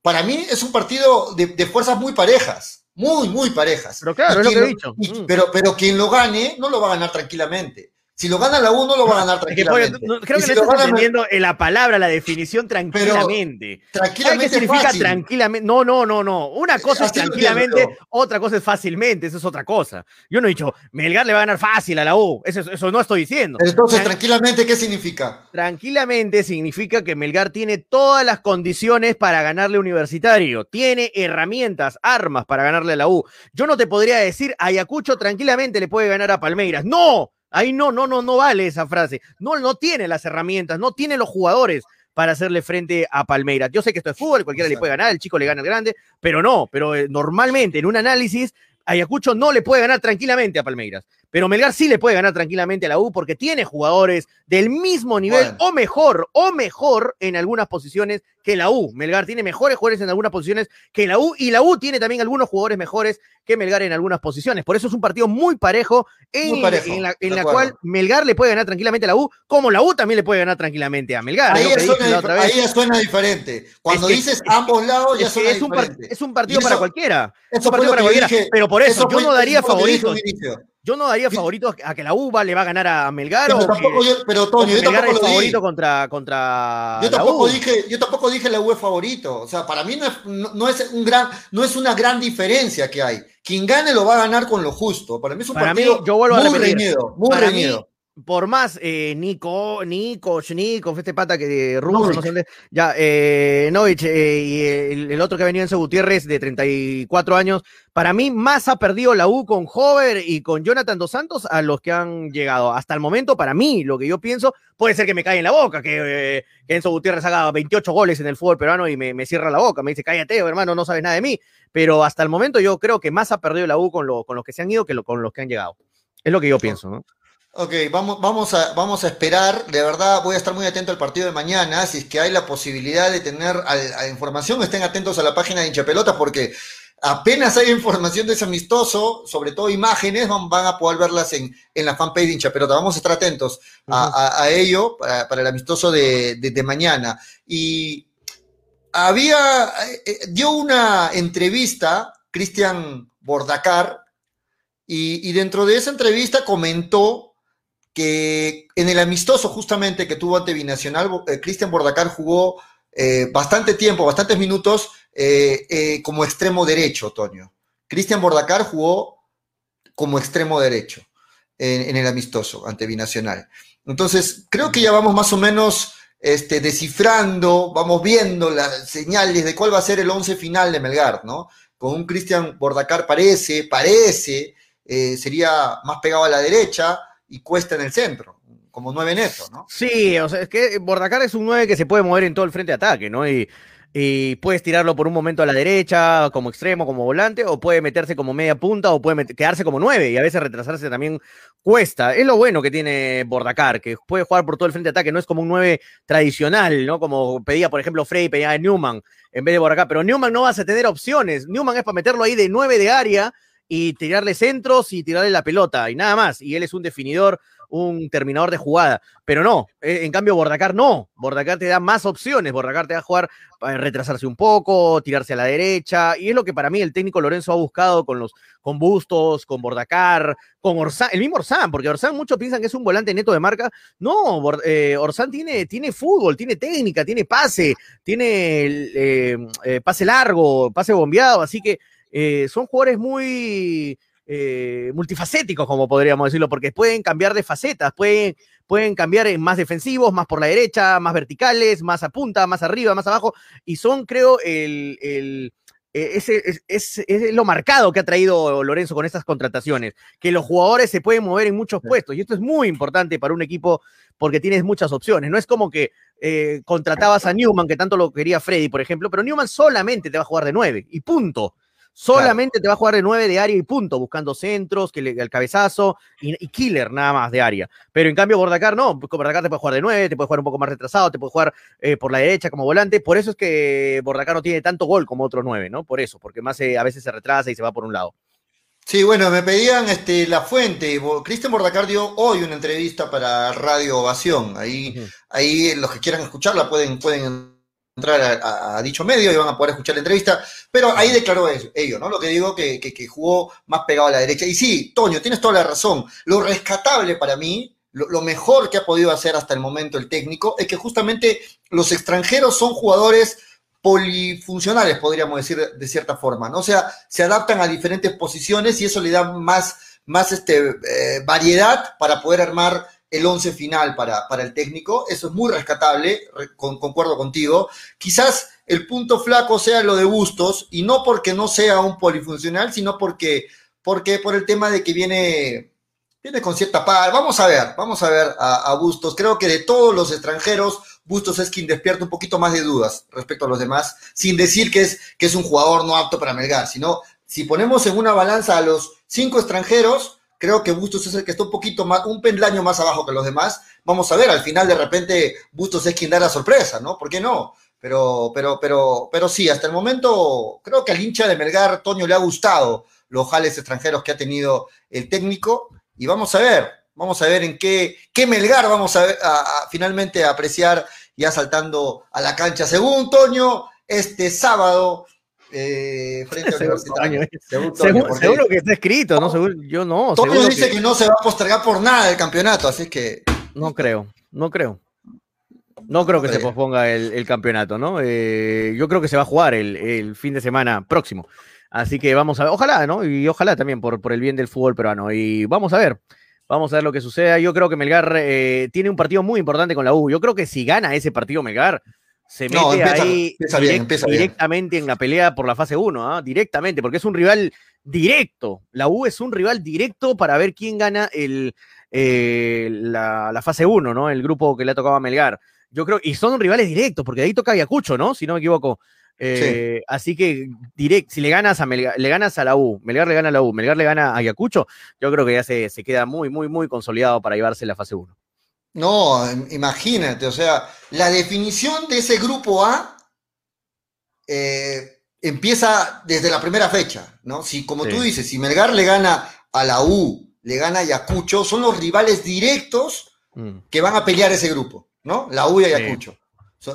para mí es un partido de fuerzas muy parejas muy, muy parejas. Pero claro, es lo que he dicho. Mm. pero, pero quien lo gane no lo va a ganar tranquilamente. Si lo gana la U, no lo va a ganar tranquilamente. creo que no estás entendiendo la palabra, la definición tranquilamente. tranquilamente. ¿Qué significa tranquilamente? No, no, no, no. Una cosa es tranquilamente, otra cosa es fácilmente. Eso es otra cosa. Yo no he dicho, Melgar le va a ganar fácil a la U. Eso, eso no estoy diciendo. Entonces, tranquilamente, ¿qué significa? Tranquilamente significa que Melgar tiene todas las condiciones para ganarle universitario. Tiene herramientas, armas para ganarle a la U. Yo no te podría decir, Ayacucho tranquilamente le puede ganar a Palmeiras. ¡No! Ahí no, no, no, no vale esa frase. No, no tiene las herramientas, no tiene los jugadores para hacerle frente a Palmeiras. Yo sé que esto es fútbol, cualquiera le puede ganar, el chico le gana el grande, pero no, pero eh, normalmente en un análisis Ayacucho no le puede ganar tranquilamente a Palmeiras, pero Melgar sí le puede ganar tranquilamente a la U porque tiene jugadores del mismo nivel o mejor, o mejor en algunas posiciones que la U. Melgar tiene mejores jugadores en algunas posiciones que la U y la U tiene también algunos jugadores mejores que Melgar en algunas posiciones. Por eso es un partido muy parejo en, la, cual Melgar le puede ganar tranquilamente a la U, como la U también le puede ganar tranquilamente a Melgar. Ahí, ya suena, diferente. Cuando dices ambos lados ya suena es diferente. Un es un partido para cualquiera. Es un partido para cualquiera. pero por eso, yo no daría favoritos. Yo no daría favorito a que la UBA le va a ganar a Melgar pero o tampoco que, yo, pero Toño, yo tampoco es favorito contra, contra yo tampoco dije yo tampoco dije la U es favorito. O sea para mí no es, no, es un gran no es una gran diferencia que hay. Quien gane lo va a ganar con lo justo. Para mí es un para partido mí, yo vuelvo muy a repetir, reñido muy para reñido por más eh, Nico, Nico, Nikov, este pata que ruso, no sé ya, eh, Novich eh, y el, otro que ha venido en Gutiérrez de 34 años, para mí más ha perdido la U con Hover y con Jonathan Dos Santos a los que han llegado. Hasta el momento, para mí, lo que yo pienso, puede ser que me caiga en la boca, que, eh, Enzo Gutiérrez haga 28 goles en el fútbol peruano y me, me, cierra la boca, me dice, cállate, hermano, no sabes nada de mí. Pero hasta el momento yo creo que más ha perdido la U con, lo, con los que se han ido que lo, con los que han llegado. Es lo que yo pienso, ¿no? Ok, vamos, vamos, a, vamos a esperar. De verdad, voy a estar muy atento al partido de mañana. Si es que hay la posibilidad de tener a, información, estén atentos a la página de Hinchapelota porque apenas hay información de ese amistoso, sobre todo imágenes, van, van a poder verlas en, en, la fanpage de Hinchapelota. Vamos a estar atentos a, a, ello para, para, el amistoso de, de, de mañana. Y había, eh, dio una entrevista Cristian Bordacar y, y dentro de esa entrevista comentó que en el amistoso justamente que tuvo ante Binacional, eh, Cristian Bordacar jugó eh, bastante tiempo, bastantes minutos eh, como extremo derecho, Toño. Cristian Bordacar jugó como extremo derecho en, el amistoso ante Binacional. Entonces, creo que ya vamos más o menos este, descifrando, vamos viendo las señales de cuál va a ser el once final de Melgar, ¿no? Con un Cristian Bordacar parece, parece, sería más pegado a la derecha, y cuesta en el centro, como nueve netos, ¿no? Sí, o sea, es que Bordacar es un nueve que se puede mover en todo el frente de ataque, ¿no? Y, y puedes tirarlo por un momento a la derecha, como extremo, como volante, o puede meterse como media punta, o puede quedarse como nueve, y a veces retrasarse también cuesta. Es lo bueno que tiene Bordacar, que puede jugar por todo el frente de ataque, no es como un nueve tradicional, ¿no? Como pedía, por ejemplo, Frey, pedía Newman en vez de Bordacar, pero Newman no vas a tener opciones. Newman es para meterlo ahí de nueve de área y tirarle centros y tirarle la pelota y nada más. Y él es un definidor, un terminador de jugada. Pero no, eh, en cambio Bordacar no. Bordacar te da más opciones. Bordacar te va a jugar para retrasarse un poco, tirarse a la derecha. Y es lo que para mí el técnico Lorenzo ha buscado con los con Bustos, con Bordacar, con Orsán, el mismo Orsán, porque Orsán muchos piensan que es un volante neto de marca. No, eh, Orsán tiene, tiene fútbol, tiene técnica, tiene pase, tiene eh, pase largo, pase bombeado. Así que eh, son jugadores muy eh, multifacéticos, como podríamos decirlo, porque pueden cambiar de facetas, pueden, pueden cambiar en más defensivos, más por la derecha, más verticales, más a punta, más arriba, más abajo, y son, creo, el, el eh, es, es, es, lo marcado que ha traído Lorenzo con estas contrataciones, que los jugadores se pueden mover en muchos puestos, y esto es muy importante para un equipo porque tienes muchas opciones. No es como que contratabas a Newman, que tanto lo quería Freddy, por ejemplo, pero Newman solamente te va a jugar de nueve, y punto. Solamente te va a jugar de 9 de área y punto, buscando centros, que le, el cabezazo y, killer nada más de área. Pero en cambio, Bordacar no. Bordacar te puede jugar de 9, te puede jugar un poco más retrasado, te puede jugar eh, por la derecha como volante. Por eso es que Bordacar no tiene tanto gol como otros 9, ¿no? Por eso, porque más eh, a veces se retrasa y se va por un lado. Sí, bueno, me pedían este, la fuente. Cristian Bordacar dio hoy una entrevista para Radio Ovación. Ahí, ahí los que quieran escucharla pueden, pueden entrar a, dicho medio y van a poder escuchar la entrevista, pero ahí declaró eso, ello, ¿no? Lo que digo que, que, jugó más pegado a la derecha. Y sí, Toño, tienes toda la razón. Lo rescatable para mí, lo, mejor que ha podido hacer hasta el momento el técnico es que justamente los extranjeros son jugadores polifuncionales, podríamos decir de cierta forma, ¿no? O sea, se adaptan a diferentes posiciones y eso le da más, más este, eh, variedad para poder armar el once final para, para el técnico. Eso es muy rescatable, concuerdo contigo. Quizás el punto flaco sea lo de Bustos, y no porque no sea un polifuncional, sino porque, porque por el tema de que viene, viene con cierta par. Vamos a ver, vamos a ver a, a Bustos. Creo que de todos los extranjeros, Bustos es quien despierta un poquito más de dudas respecto a los demás, sin decir que es, que es un jugador no apto para Melgar, sino si ponemos en una balanza a los cinco extranjeros, creo que Bustos es el que está un poquito más, un pendaño más abajo que los demás. Vamos a ver, al final de repente Bustos es quien da la sorpresa, ¿no? ¿Por qué no? Pero, pero, pero, pero sí, hasta el momento creo que al hincha de Melgar, Toño, le ha gustado los jales extranjeros que ha tenido el técnico. Y vamos a ver, vamos a ver en qué, qué Melgar vamos a, a, finalmente apreciar ya saltando a la cancha. Según Toño, este sábado, eh, frente a Universitario. Según Toño, seguro, que está escrito, ¿no? Seguro, yo no. Toño dice que... que no se va a postergar por nada el campeonato, así que. No creo, no creo. No creo que se posponga el, campeonato, ¿no? Eh, yo creo que se va a jugar el, fin de semana próximo. Así que vamos a ver, ojalá, ¿no? Y ojalá también por, por el bien del fútbol peruano. Y vamos a ver, vamos a ver lo que suceda. Yo creo que Melgar eh, tiene un partido muy importante con la U. Yo creo que si gana ese partido Melgar, se mete ahí directamente en la pelea por la fase 1, ¿ah? directamente, porque es un rival directo. La U es un rival directo para ver quién gana el, eh, la, la, fase 1, ¿no? El grupo que le ha tocado a Melgar. Yo creo, y son rivales directos, porque de ahí toca Ayacucho, ¿no? Si no me equivoco. Eh, así que direct, si le ganas a le ganas a la U, Melgar le gana a la U, Melgar le gana a Ayacucho, yo creo que ya se, se queda muy, muy, muy consolidado para llevarse la fase 1. No, imagínate, o sea, la definición de ese grupo A eh, empieza desde la primera fecha, ¿no? Si, como tú dices, si Melgar le gana a la U, le gana a Ayacucho, son los rivales directos mm. que van a pelear ese grupo. ¿no? La U y Ayacucho.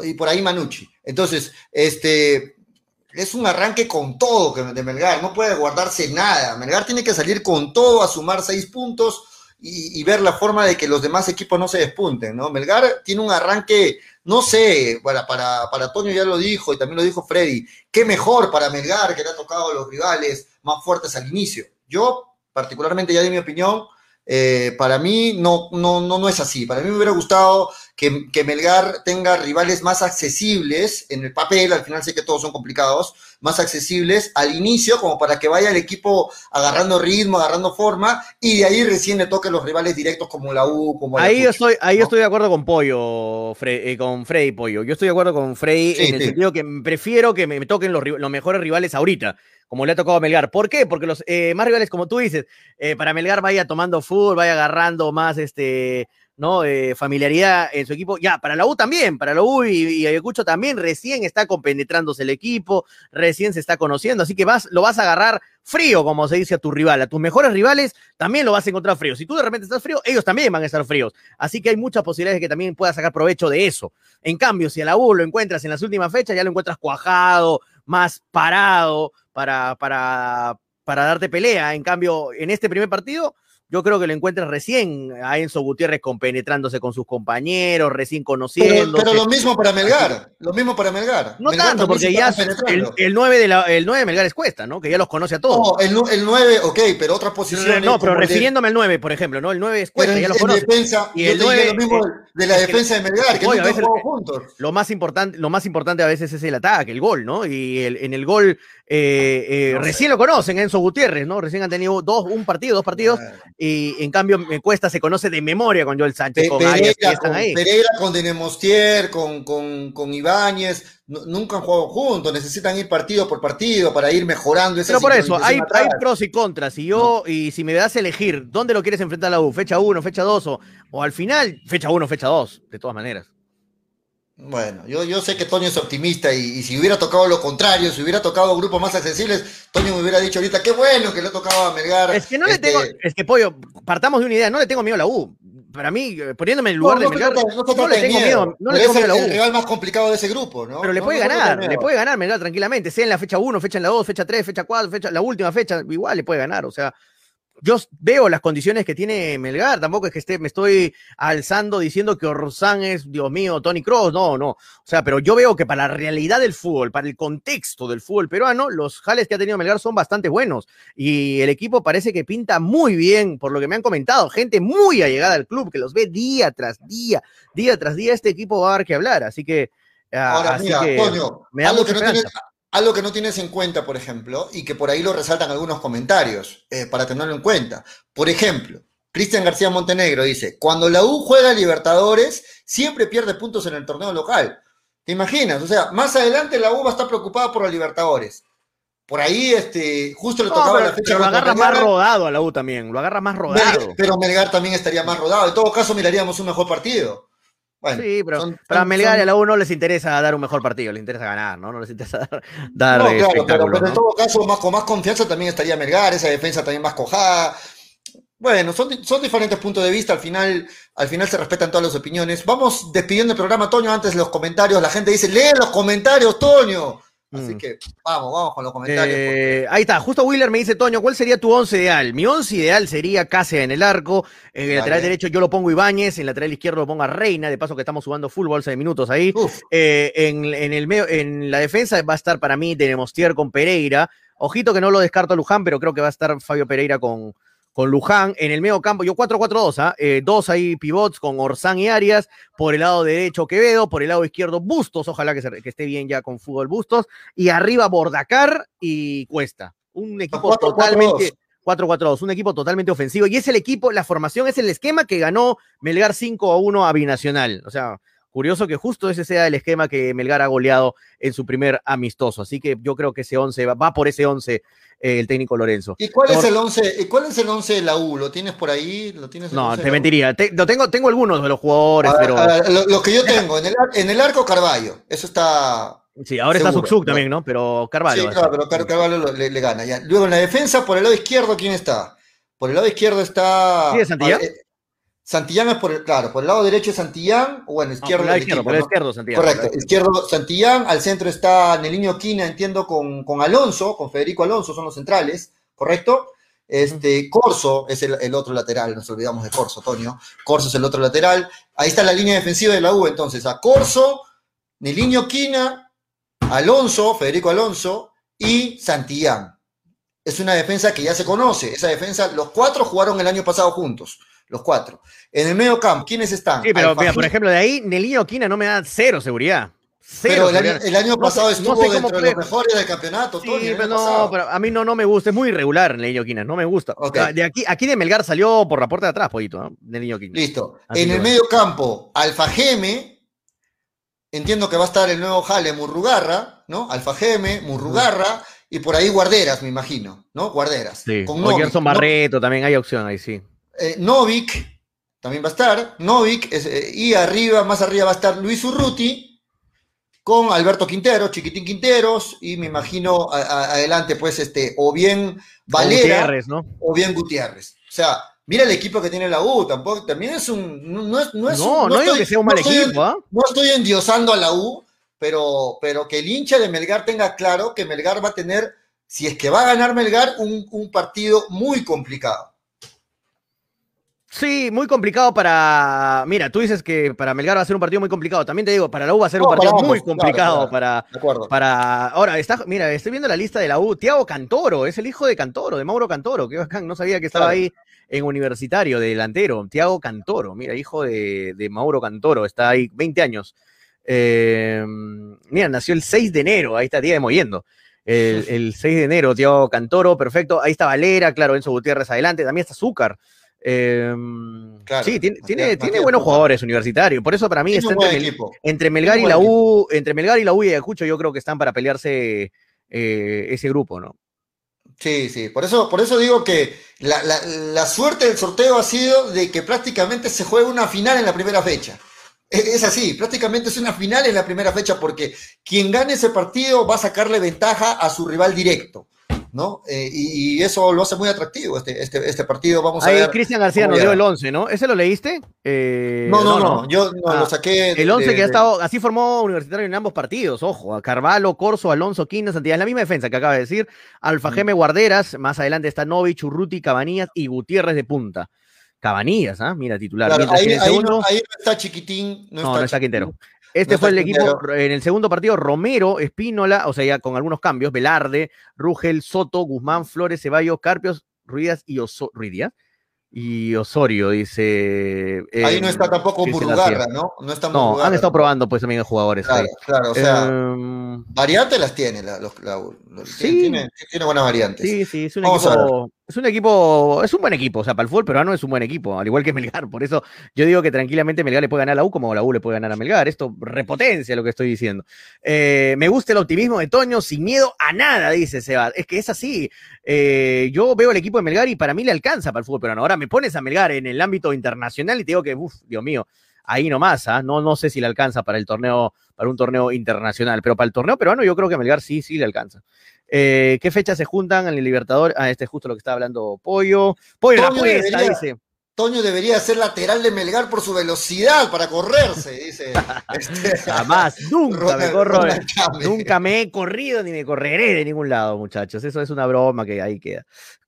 y por ahí Manucci. Entonces, este, es un arranque con todo de Melgar, no puede guardarse nada. Melgar tiene que salir con todo a sumar seis puntos y, ver la forma de que los demás equipos no se despunten, ¿no? Melgar tiene un arranque, no sé, para, para, Toño ya lo dijo y también lo dijo Freddy, qué mejor para Melgar que le ha tocado a los rivales más fuertes al inicio. Yo, particularmente, ya di mi opinión, eh, para mí no, no, no, no es así. Para mí me hubiera gustado que, que, Melgar tenga rivales más accesibles en el papel, al final sé que todos son complicados, más accesibles al inicio, como para que vaya el equipo agarrando ritmo, agarrando forma, y de ahí recién le toquen los rivales directos como la U, como Ahí, estoy, ahí estoy de acuerdo con Pollo, eh, con Freddy Pollo. Yo estoy de acuerdo con Freddy en el sentido que prefiero que me toquen los, los mejores rivales ahorita como le ha tocado a Melgar. ¿Por qué? Porque los eh, más rivales, como tú dices, eh, para Melgar vaya tomando fútbol, vaya agarrando más este, ¿no? Eh, familiaridad en su equipo. Ya, para la U también, para la U y, Ayacucho también, recién está compenetrándose el equipo, recién se está conociendo, así que vas, lo vas a agarrar frío, como se dice a tu rival. A tus mejores rivales también lo vas a encontrar frío. Si tú de repente estás frío, ellos también van a estar fríos. Así que hay muchas posibilidades de que también puedas sacar provecho de eso. En cambio, si a la U lo encuentras en las últimas fechas, ya lo encuentras cuajado, más parado, para, para, para darte pelea. En cambio, en este primer partido, yo creo que lo encuentras recién a Enzo Gutiérrez compenetrándose con sus compañeros, recién conociendo. Pero, lo mismo para Melgar, lo mismo para Melgar. No tanto, porque ya el, el, 9 de la, el 9 de Melgar es Cuesta, ¿no? Que ya los conoce a todos. No, el, el 9, ok, pero otras posiciones. No, pero refiriéndome al 9, por ejemplo, ¿no? El 9 es Cuesta, ya los conoce. Defensa, y el 9 lo mismo de la defensa de Melgar, que nunca jugado juntos. Lo más, importante, lo más importante a veces es el ataque, el gol, ¿no? Y el, en el gol eh, eh, recién lo conocen, Enzo Gutiérrez, ¿no? Recién han tenido dos, un partido, dos partidos, y en cambio me cuesta, se conoce de memoria con Joel Sánchez, con Pereira, con, Pereira, con Denemostier, con, con, con Ibáñez, nunca han jugado juntos, necesitan ir partido por partido para ir mejorando esa Pero por eso, hay, hay, pros y contras, y yo, y si me das a elegir, ¿dónde lo quieres enfrentar a la U? ¿Fecha 1, fecha 2 o, o al final, fecha 1, fecha 2, de todas maneras? Bueno, yo, yo sé que Toño es optimista y, si hubiera tocado lo contrario, si hubiera tocado grupos más accesibles, Toño me hubiera dicho ahorita, qué bueno que le ha tocado a Melgar. Es que no le tengo, este es que Pollo, partamos de una idea, no le tengo miedo a la U. Para mí, eh, poniéndome en el lugar de Melgar, no, le tengo miedo, no le tengo miedo a la U. Es el rival más complicado de ese grupo, ¿no? Pero le puede ganar, le puede ganar Melgar tranquilamente, sea en la fecha 1, fecha en la 2, fecha 3, fecha 4, fecha, la última fecha, igual le puede ganar, o sea, yo veo las condiciones que tiene Melgar, tampoco es que esté, me estoy alzando diciendo que Orsán es, Dios mío, Tony Cross, no, no. O sea, pero yo veo que para la realidad del fútbol, para el contexto del fútbol peruano, los jales que ha tenido Melgar son bastante buenos. Y el equipo parece que pinta muy bien, por lo que me han comentado, gente muy allegada al club, que los ve día tras día, día tras día, este equipo va a dar que hablar. Así que. Ah, Ahora, mira, Antonio, me da algo que no algo que no tienes en cuenta, por ejemplo, y que por ahí lo resaltan algunos comentarios, eh, para tenerlo en cuenta. Por ejemplo, Cristian García Montenegro dice, cuando la U juega a Libertadores, siempre pierde puntos en el torneo local. ¿Te imaginas? O sea, más adelante la U va a estar preocupada por la Libertadores. Por ahí, este, justo le tocaba la fecha. Pero lo agarra más rodado a la U también, lo agarra más rodado. pero Melgar también estaría más rodado. En todo caso, miraríamos un mejor partido sí, pero para Melgar y a la U no les interesa dar un mejor partido, les interesa ganar, ¿no? No les interesa dar, no, claro, pero, en todo caso, más, con más confianza también estaría Melgar, esa defensa también más cojada. Bueno, son, son diferentes puntos de vista, al final, al final se respetan todas las opiniones. Vamos despidiendo el programa, Toño, antes de los comentarios. La gente dice, lee los comentarios, Toño. Así mm. que vamos, vamos con los comentarios. Eh, ahí está, justo Wheeler me dice, Toño, ¿cuál sería tu once ideal? Mi once ideal sería Cáceres en el arco, en el lateral derecho yo lo pongo Ibáñez, en el lateral izquierdo lo pongo a Reina, de paso que estamos jugando fútbol hace minutos ahí. Eh, en, el medio, en la defensa va a estar para mí Demostier con Pereira. Ojito que no lo descarto a Luján, pero creo que va a estar Fabio Pereira con, con Luján. En el medio campo, yo 4-4-2, ¿ah? eh, dos ahí pivots con Orsán y Arias. Por el lado derecho, Quevedo. Por el lado izquierdo, Bustos. Ojalá que, esté bien ya con fútbol Bustos. Y arriba, Bordacar y Cuesta. Un equipo totalmente. 4-4-2, un equipo totalmente ofensivo. Y es el equipo, la formación es el esquema que ganó Melgar 5 1 a Binacional. O sea, curioso que justo ese sea el esquema que Melgar ha goleado en su primer amistoso. Así que yo creo que ese 11 va, va por ese 11 eh, el técnico Lorenzo. ¿Y cuál es el 11? ¿Cuál es el 11 de la U? ¿Lo tienes por ahí? ¿Lo tienes no, te mentiría. lo tengo, tengo algunos de los jugadores, pero. lo, que yo tengo, en el, en el arco Carballo. Eso está. Sí, ahora está Zuxuk también, ¿no? Pero Carvalho. Sí, claro, pero Carvalho le, gana. Ya. Luego en la defensa, por el lado izquierdo, ¿quién está? Por el lado izquierdo está. ¿Sí, Santillán? Eh, Santillán es por el, claro, por el lado derecho Santillán, o bueno, izquierdo. por el izquierdo, por el izquierdo Santillán. Correcto, izquierdo Santillán, al centro está Neliño Quina, entiendo, con, con Alonso, con Federico Alonso, son los centrales. ¿correcto? Este, Corso es el, otro lateral, nos olvidamos de Corso, Toño. Corso es el otro lateral. Ahí está la línea defensiva de la U, entonces, a Corso, Niliño Quina, Alonso, Federico Alonso y Santillán. Es una defensa que ya se conoce. Esa defensa, los cuatro jugaron el año pasado juntos. Los cuatro. En el medio campo, ¿quiénes están? Sí, pero mira, por ejemplo, de ahí, Neliño Quina no me da cero seguridad. Pero el año, pasado estuvo dentro de los mejores del campeonato. Sí, pero no, pero a mí no, no me gusta, es muy irregular Niño Quina, no me gusta. de aquí, aquí de Melgar salió por la puerta de atrás, poquito, ¿no? Niño Quina. Listo. en el medio campo, Alfa Geme, entiendo que va a estar el nuevo Jale Murrugarra, ¿no? Alfa Geme, Murrugarra, y por ahí Guarderas, me imagino, ¿no? Guarderas. Sí, con Gerson Barreto, también hay opción ahí, sí. Eh, Novik, también va a estar, Novik, eh, y arriba, más arriba va a estar Luis Urruti, con Alberto Quintero, Chiquitín Quinteros, y me imagino adelante, pues, este, o bien Valera, o bien Gutiérrez. O sea, mira el equipo que tiene la U, tampoco, también es un, no es, no no, no, estoy, que sea un mal equipo, ¿ah? No estoy endiosando a la U, pero, pero que el hincha de Melgar tenga claro que Melgar va a tener, si es que va a ganar Melgar, un, un partido muy complicado. Sí, muy complicado para. Mira, tú dices que para Melgar va a ser un partido muy complicado. También te digo, para la U va a ser un partido muy complicado para, para. Ahora, está, mira, estoy viendo la lista de la U. Tiago Cantoro, es el hijo de Cantoro, de Mauro Cantoro. Qué bacán, no sabía que estaba ahí en universitario, de delantero. Tiago Cantoro, mira, hijo de, Mauro Cantoro, está ahí 20 años. Eh, mira, nació el 6 de enero, ahí está, día de moviendo. El, el 6 de enero, Tiago Cantoro, perfecto. Ahí está Valera, claro, Enzo Gutiérrez adelante. También está Em, sí, tiene, tiene, buenos jugadores universitarios. Por eso para mí está entre, Melgar y la U, entre Melgar y la U y Ayacucho, yo creo que están para pelearse eh, ese grupo, ¿no? Sí, sí. Por eso, por eso digo que la, suerte del sorteo ha sido de que prácticamente se juega una final en la primera fecha. Es, es así, prácticamente es una final en la primera fecha porque quien gane ese partido va a sacarle ventaja a su rival directo. ¿No? Eh, y, eso lo hace muy atractivo este, este, este partido. Vamos a Ahí ver. Cristian García nos dio el 11, ¿no? ¿Ese lo leíste? Eh, no, no, no, yo no, lo ah, saqué. el 11 que ha estado, así formó Universitario en ambos partidos, ojo, a Carvalho, Corso, Alonso, Quina, Santillán, la misma defensa que acaba de decir, Alfa Geme Guarderas, más adelante está Novich, Urruti, Cabanillas y Gutiérrez de punta. Cabanillas, ¿ah? Mira, titular. ahí, no, está chiquitín. No, no está, Quintero. Este fue el equipo en el segundo partido, Romero, Espínola, o sea, ya con algunos cambios, Velarde, Rugel, Soto, Guzmán, Flores, Ceballos, Carpios, Ruidas y Oso Ruidia y Osorio, dice. Ahí no está tampoco Burrugarra, ¿no? No, está no han estado probando pues también jugadores. Claro, claro, o sea, em, variantes las tiene, la, sí. tiene, tiene, buenas variantes. Sí, sí, es un equipo es un equipo, es un buen equipo, o sea, para el fútbol peruano es un buen equipo, al igual que Melgar, por eso yo digo que tranquilamente Melgar le puede ganar a la U como la U le puede ganar a Melgar, esto repotencia lo que estoy diciendo. Eh, me gusta el optimismo de Toño, sin miedo a nada, dice Seba, es que es así, eh, yo veo el equipo de Melgar y para mí le alcanza para el fútbol peruano, ahora me pones a Melgar en el ámbito internacional y te digo que, uff, Dios mío, ahí nomás, ¿ah? no, no sé si le alcanza para el torneo, para un torneo internacional, pero para el torneo peruano yo creo que Melgar sí, sí le alcanza. Eh, ¿Qué fechas se juntan en el Libertador? Ah, este es justo lo que estaba hablando Pollo. Pollo, la debería, dice. Toño debería ser lateral de Melgar por su velocidad para correrse, dice. Este, Jamás, nunca me corro, nunca me he corrido ni me correré de ningún lado, muchachos. Eso es una broma que ahí queda.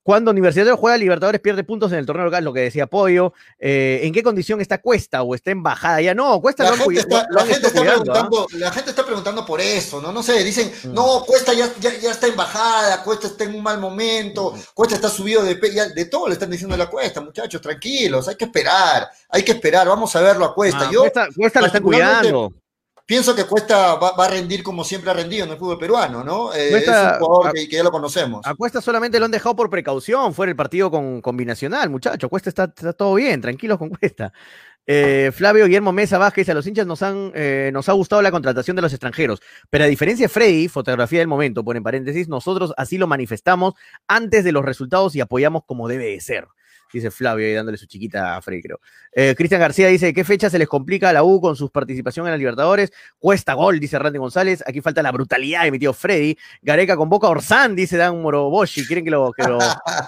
Cuando Universitario juega Libertadores pierde puntos en el torneo local, lo que decía Pollo. Eh, ¿En qué condición está Cuesta o está en bajada? Ya no, Cuesta la, gente, está, la, gente está preguntando, ¿ah? la gente está preguntando por eso, ¿no? No sé, dicen, mm. no, Cuesta ya, ya, está en bajada, Cuesta está en un mal momento, mm. Cuesta está subido de de todo le están diciendo a la Cuesta, muchachos, tranquilos, hay que esperar, hay que esperar, vamos a verlo a Cuesta. Ah, Yo, Cuesta, Cuesta la está cuidando pienso que Cuesta va, a rendir como siempre ha rendido en el fútbol peruano, ¿no? Eh, es un jugador que, ya lo conocemos. A Cuesta solamente lo han dejado por precaución, fuera el partido con combinacional, muchachos. Cuesta está, todo bien, tranquilos con Cuesta. Eh, Flavio Guillermo Mesa Vázquez, a los hinchas nos, han, eh, nos ha gustado la contratación de los extranjeros, pero a diferencia de Freddy, fotografía del momento, pone en paréntesis, nosotros así lo manifestamos antes de los resultados y apoyamos como debe de ser dice Flavio ahí dándole su chiquita a Freddy, creo. Eh, Cristian García dice, ¿qué fecha se les complica a la U con su participación en la Libertadores? Cuesta gol, dice Randy González. Aquí falta la brutalidad de mi tío Freddy. Gareca convoca a Orsán, dice Dan Moroboshi. ¿Quieren que lo, que lo,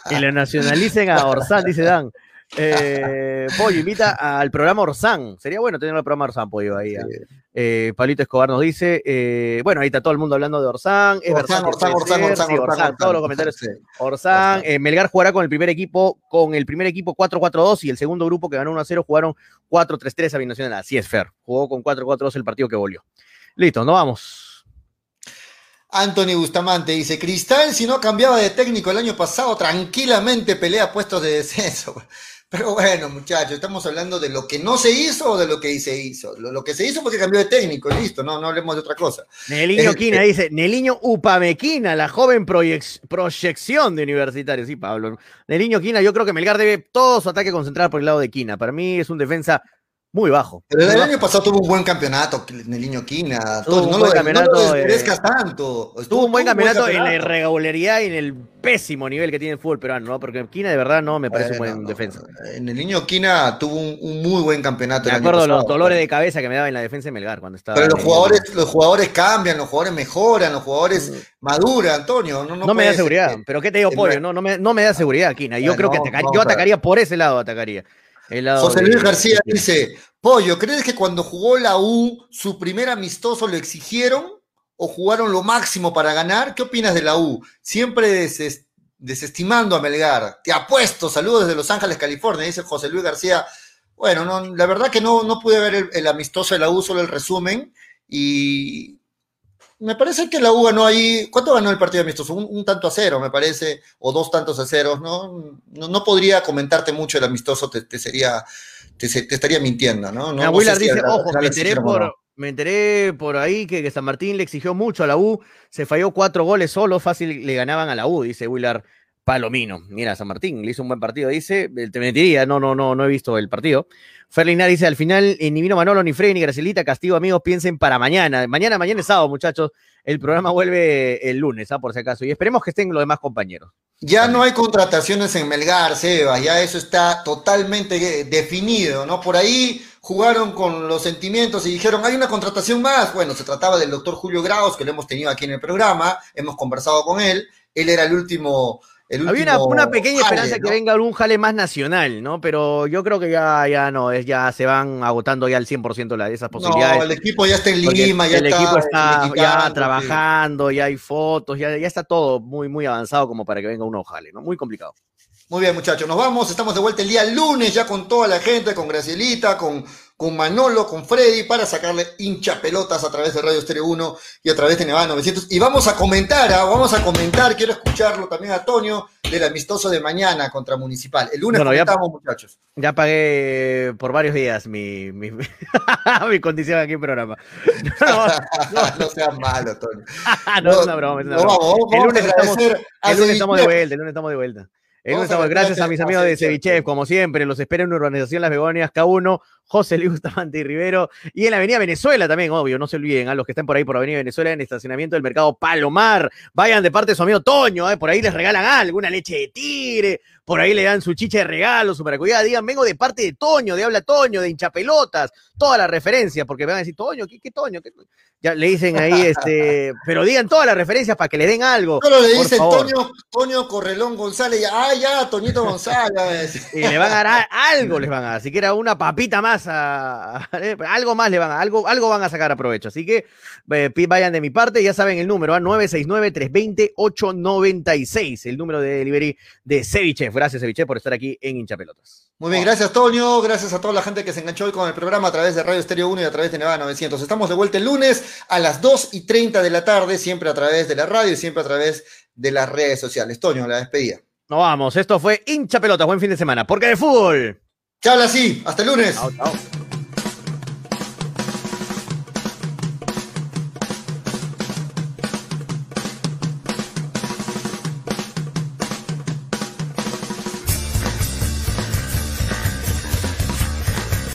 que lo nacionalicen a Orsán, dice Dan? Eh, Pollo, invita al programa Orsán. Sería bueno tener el programa Orsán, Pollo, ahí. ¿ah? Eh, Pablito Escobar nos dice, eh, bueno, ahí está todo el mundo hablando de Orsán. Es Orsán, Orsán, Orsán, Orsán, Orsán, todos los comentarios. Orsán, eh, Melgar jugará con el primer equipo, con el primer equipo 4-4-2 y el segundo grupo que ganó 1-0 jugaron 4-3-3 a Binacional. Así es, Fer. Jugó con 4-4-2 el partido que volvió. Listo, nos vamos. Anthony Bustamante dice, Cristal, si no cambiaba de técnico el año pasado, tranquilamente pelea puestos de descenso. Pero bueno, muchachos, estamos hablando de lo que no se hizo o de lo que se hizo. Lo, que se hizo porque cambió de técnico, listo, no, no hablemos de otra cosa. Neliño Quina dice, Neliño Upamequina, la joven proyección de universitario. Sí, Pablo. Neliño Quina, yo creo que Melgar debe todo su ataque concentrar por el lado de Quina. Para mí es un defensa muy bajo. Pero el año pasado tuvo un buen campeonato, Neliño Quina. Tuvo un buen campeonato. No tanto. tuvo un buen campeonato, en la irregularidad y en el pésimo nivel que tiene el fútbol peruano, ¿no? Porque Quina de verdad no me parece un buen defensa. En el niño Quina tuvo un, muy buen campeonato. Me acuerdo los dolores de cabeza que me daba en la defensa de Melgar cuando estaba. Pero los jugadores, los jugadores cambian, los jugadores mejoran, los jugadores mm. maduran, Antonio. No, no, me da seguridad. pero ¿qué te digo, Pollo? No, no, me, no me da seguridad, Quina. Yo creo que yo atacaría por ese lado, atacaría. José Luis García dice, Pollo, ¿crees que cuando jugó la U, su primer amistoso lo exigieron o jugaron lo máximo para ganar? ¿Qué opinas de la U? Siempre desestimando a Melgar. Te apuesto, saludos desde Los Ángeles, California, dice José Luis García. Bueno, no, la verdad que no, no pude ver el amistoso de la U, solo el resumen. Y me parece que la U ganó ahí. ¿Cuánto ganó el partido amistoso? Un, tanto a cero, me parece, o dos tantos a cero. No, no, podría comentarte mucho el amistoso, te, sería, te, estaría mintiendo, ¿no? no, dice, ojo, me enteré, por, me enteré por ahí que, San Martín le exigió mucho a la U, se falló cuatro goles solo, fácil le ganaban a la U, dice Willard Palomino. Mira, San Martín le hizo un buen partido, dice, te mentiría, no, no, no, no he visto el partido. Ferlina dice, al final, eh, ni vino Manolo, ni Freddy, ni Gracelita, castigo amigos, piensen para mañana. Mañana, mañana es sábado, muchachos. El programa vuelve el lunes, ¿ah? por si acaso. Y esperemos que estén los demás compañeros. Ya no hay contrataciones en Melgar, Sebas, ya eso está totalmente definido, ¿no? Por ahí jugaron con los sentimientos y dijeron, hay una contratación más. Bueno, se trataba del doctor Julio Graus, que lo hemos tenido aquí en el programa, hemos conversado con él, él era el último. El Había una, pequeña jale, esperanza ¿no? que venga algún jale más nacional, ¿no? Pero yo creo que ya, ya no, es, ya se van agotando ya al 100% la, esas posibilidades. No, el equipo ya está en Lima, ya el está. equipo está ya trabajando, ya hay fotos, ya, ya está todo muy, muy avanzado como para que venga un jale, ¿no? Muy complicado. Muy bien, muchachos, nos vamos. Estamos de vuelta el día lunes ya con toda la gente, con Gracielita, con, con Manolo, con Freddy, para sacarle hincha pelotas a través de Radio Estéreo 1 y a través de Nevada 900. Y vamos a comentar, ¿ah? vamos a comentar, quiero escucharlo también a Toño, del amistoso de mañana contra Municipal. El lunes Bueno, ya- comentamos, muchachos. Ya pagué por varios días mi, mi, mi condición aquí en programa. No, no, no seas malo, Toño. no, es una broma, es una No, broma. vamos, El lunes estamos- El lunes estamos de vuelta, el lunes estamos de vuelta. Gracias a mis amigos de Ceviche. Ceviche, como siempre, los espero en Urbanización Las Begonias K1, José Luis Bustamante y Rivero, y en la Avenida Venezuela también, obvio, no se olviden, a los que estén por ahí por Avenida Venezuela en el estacionamiento del Mercado Palomar, vayan de parte de su amigo Toño, eh, por ahí les regalan algo, una leche de tigre, por ahí le dan su chicha de regalo, su maracuyá, digan, vengo de parte de Toño, de Habla Toño, de hinchapelotas, toda la referencia, porque me van a decir, Toño, ¿qué, qué Toño? ¿Qué Toño?". Ya le dicen ahí, este, pero digan todas las referencias para que le den algo. Solo le dicen. Toño, Toño Correlón González, y, ah, ya, Toñito González. Y le van a dar a- algo, les van a dar, siquiera una papita más, a, a- algo más le van a, algo, algo van a sacar a provecho. Así que eh, vayan de mi parte, ya saben el número, ¿ah? 969-320-896, el número de delivery de Ceviche. Gracias, Ceviche, por estar aquí en Hinchapelotas. Muy bien, gracias Toño, gracias a toda la gente que se enganchó hoy con el programa a través de Radio Estéreo 1 y a través de Nevada 900. Estamos de vuelta el lunes a las 2 y 30 de la tarde, siempre a través de la radio y siempre a través de las redes sociales. Toño, la despedida. Nos vamos, esto fue Hinchapelotas, buen fin de semana, porque de fútbol. Chao, así, hasta el lunes. Chao, chao.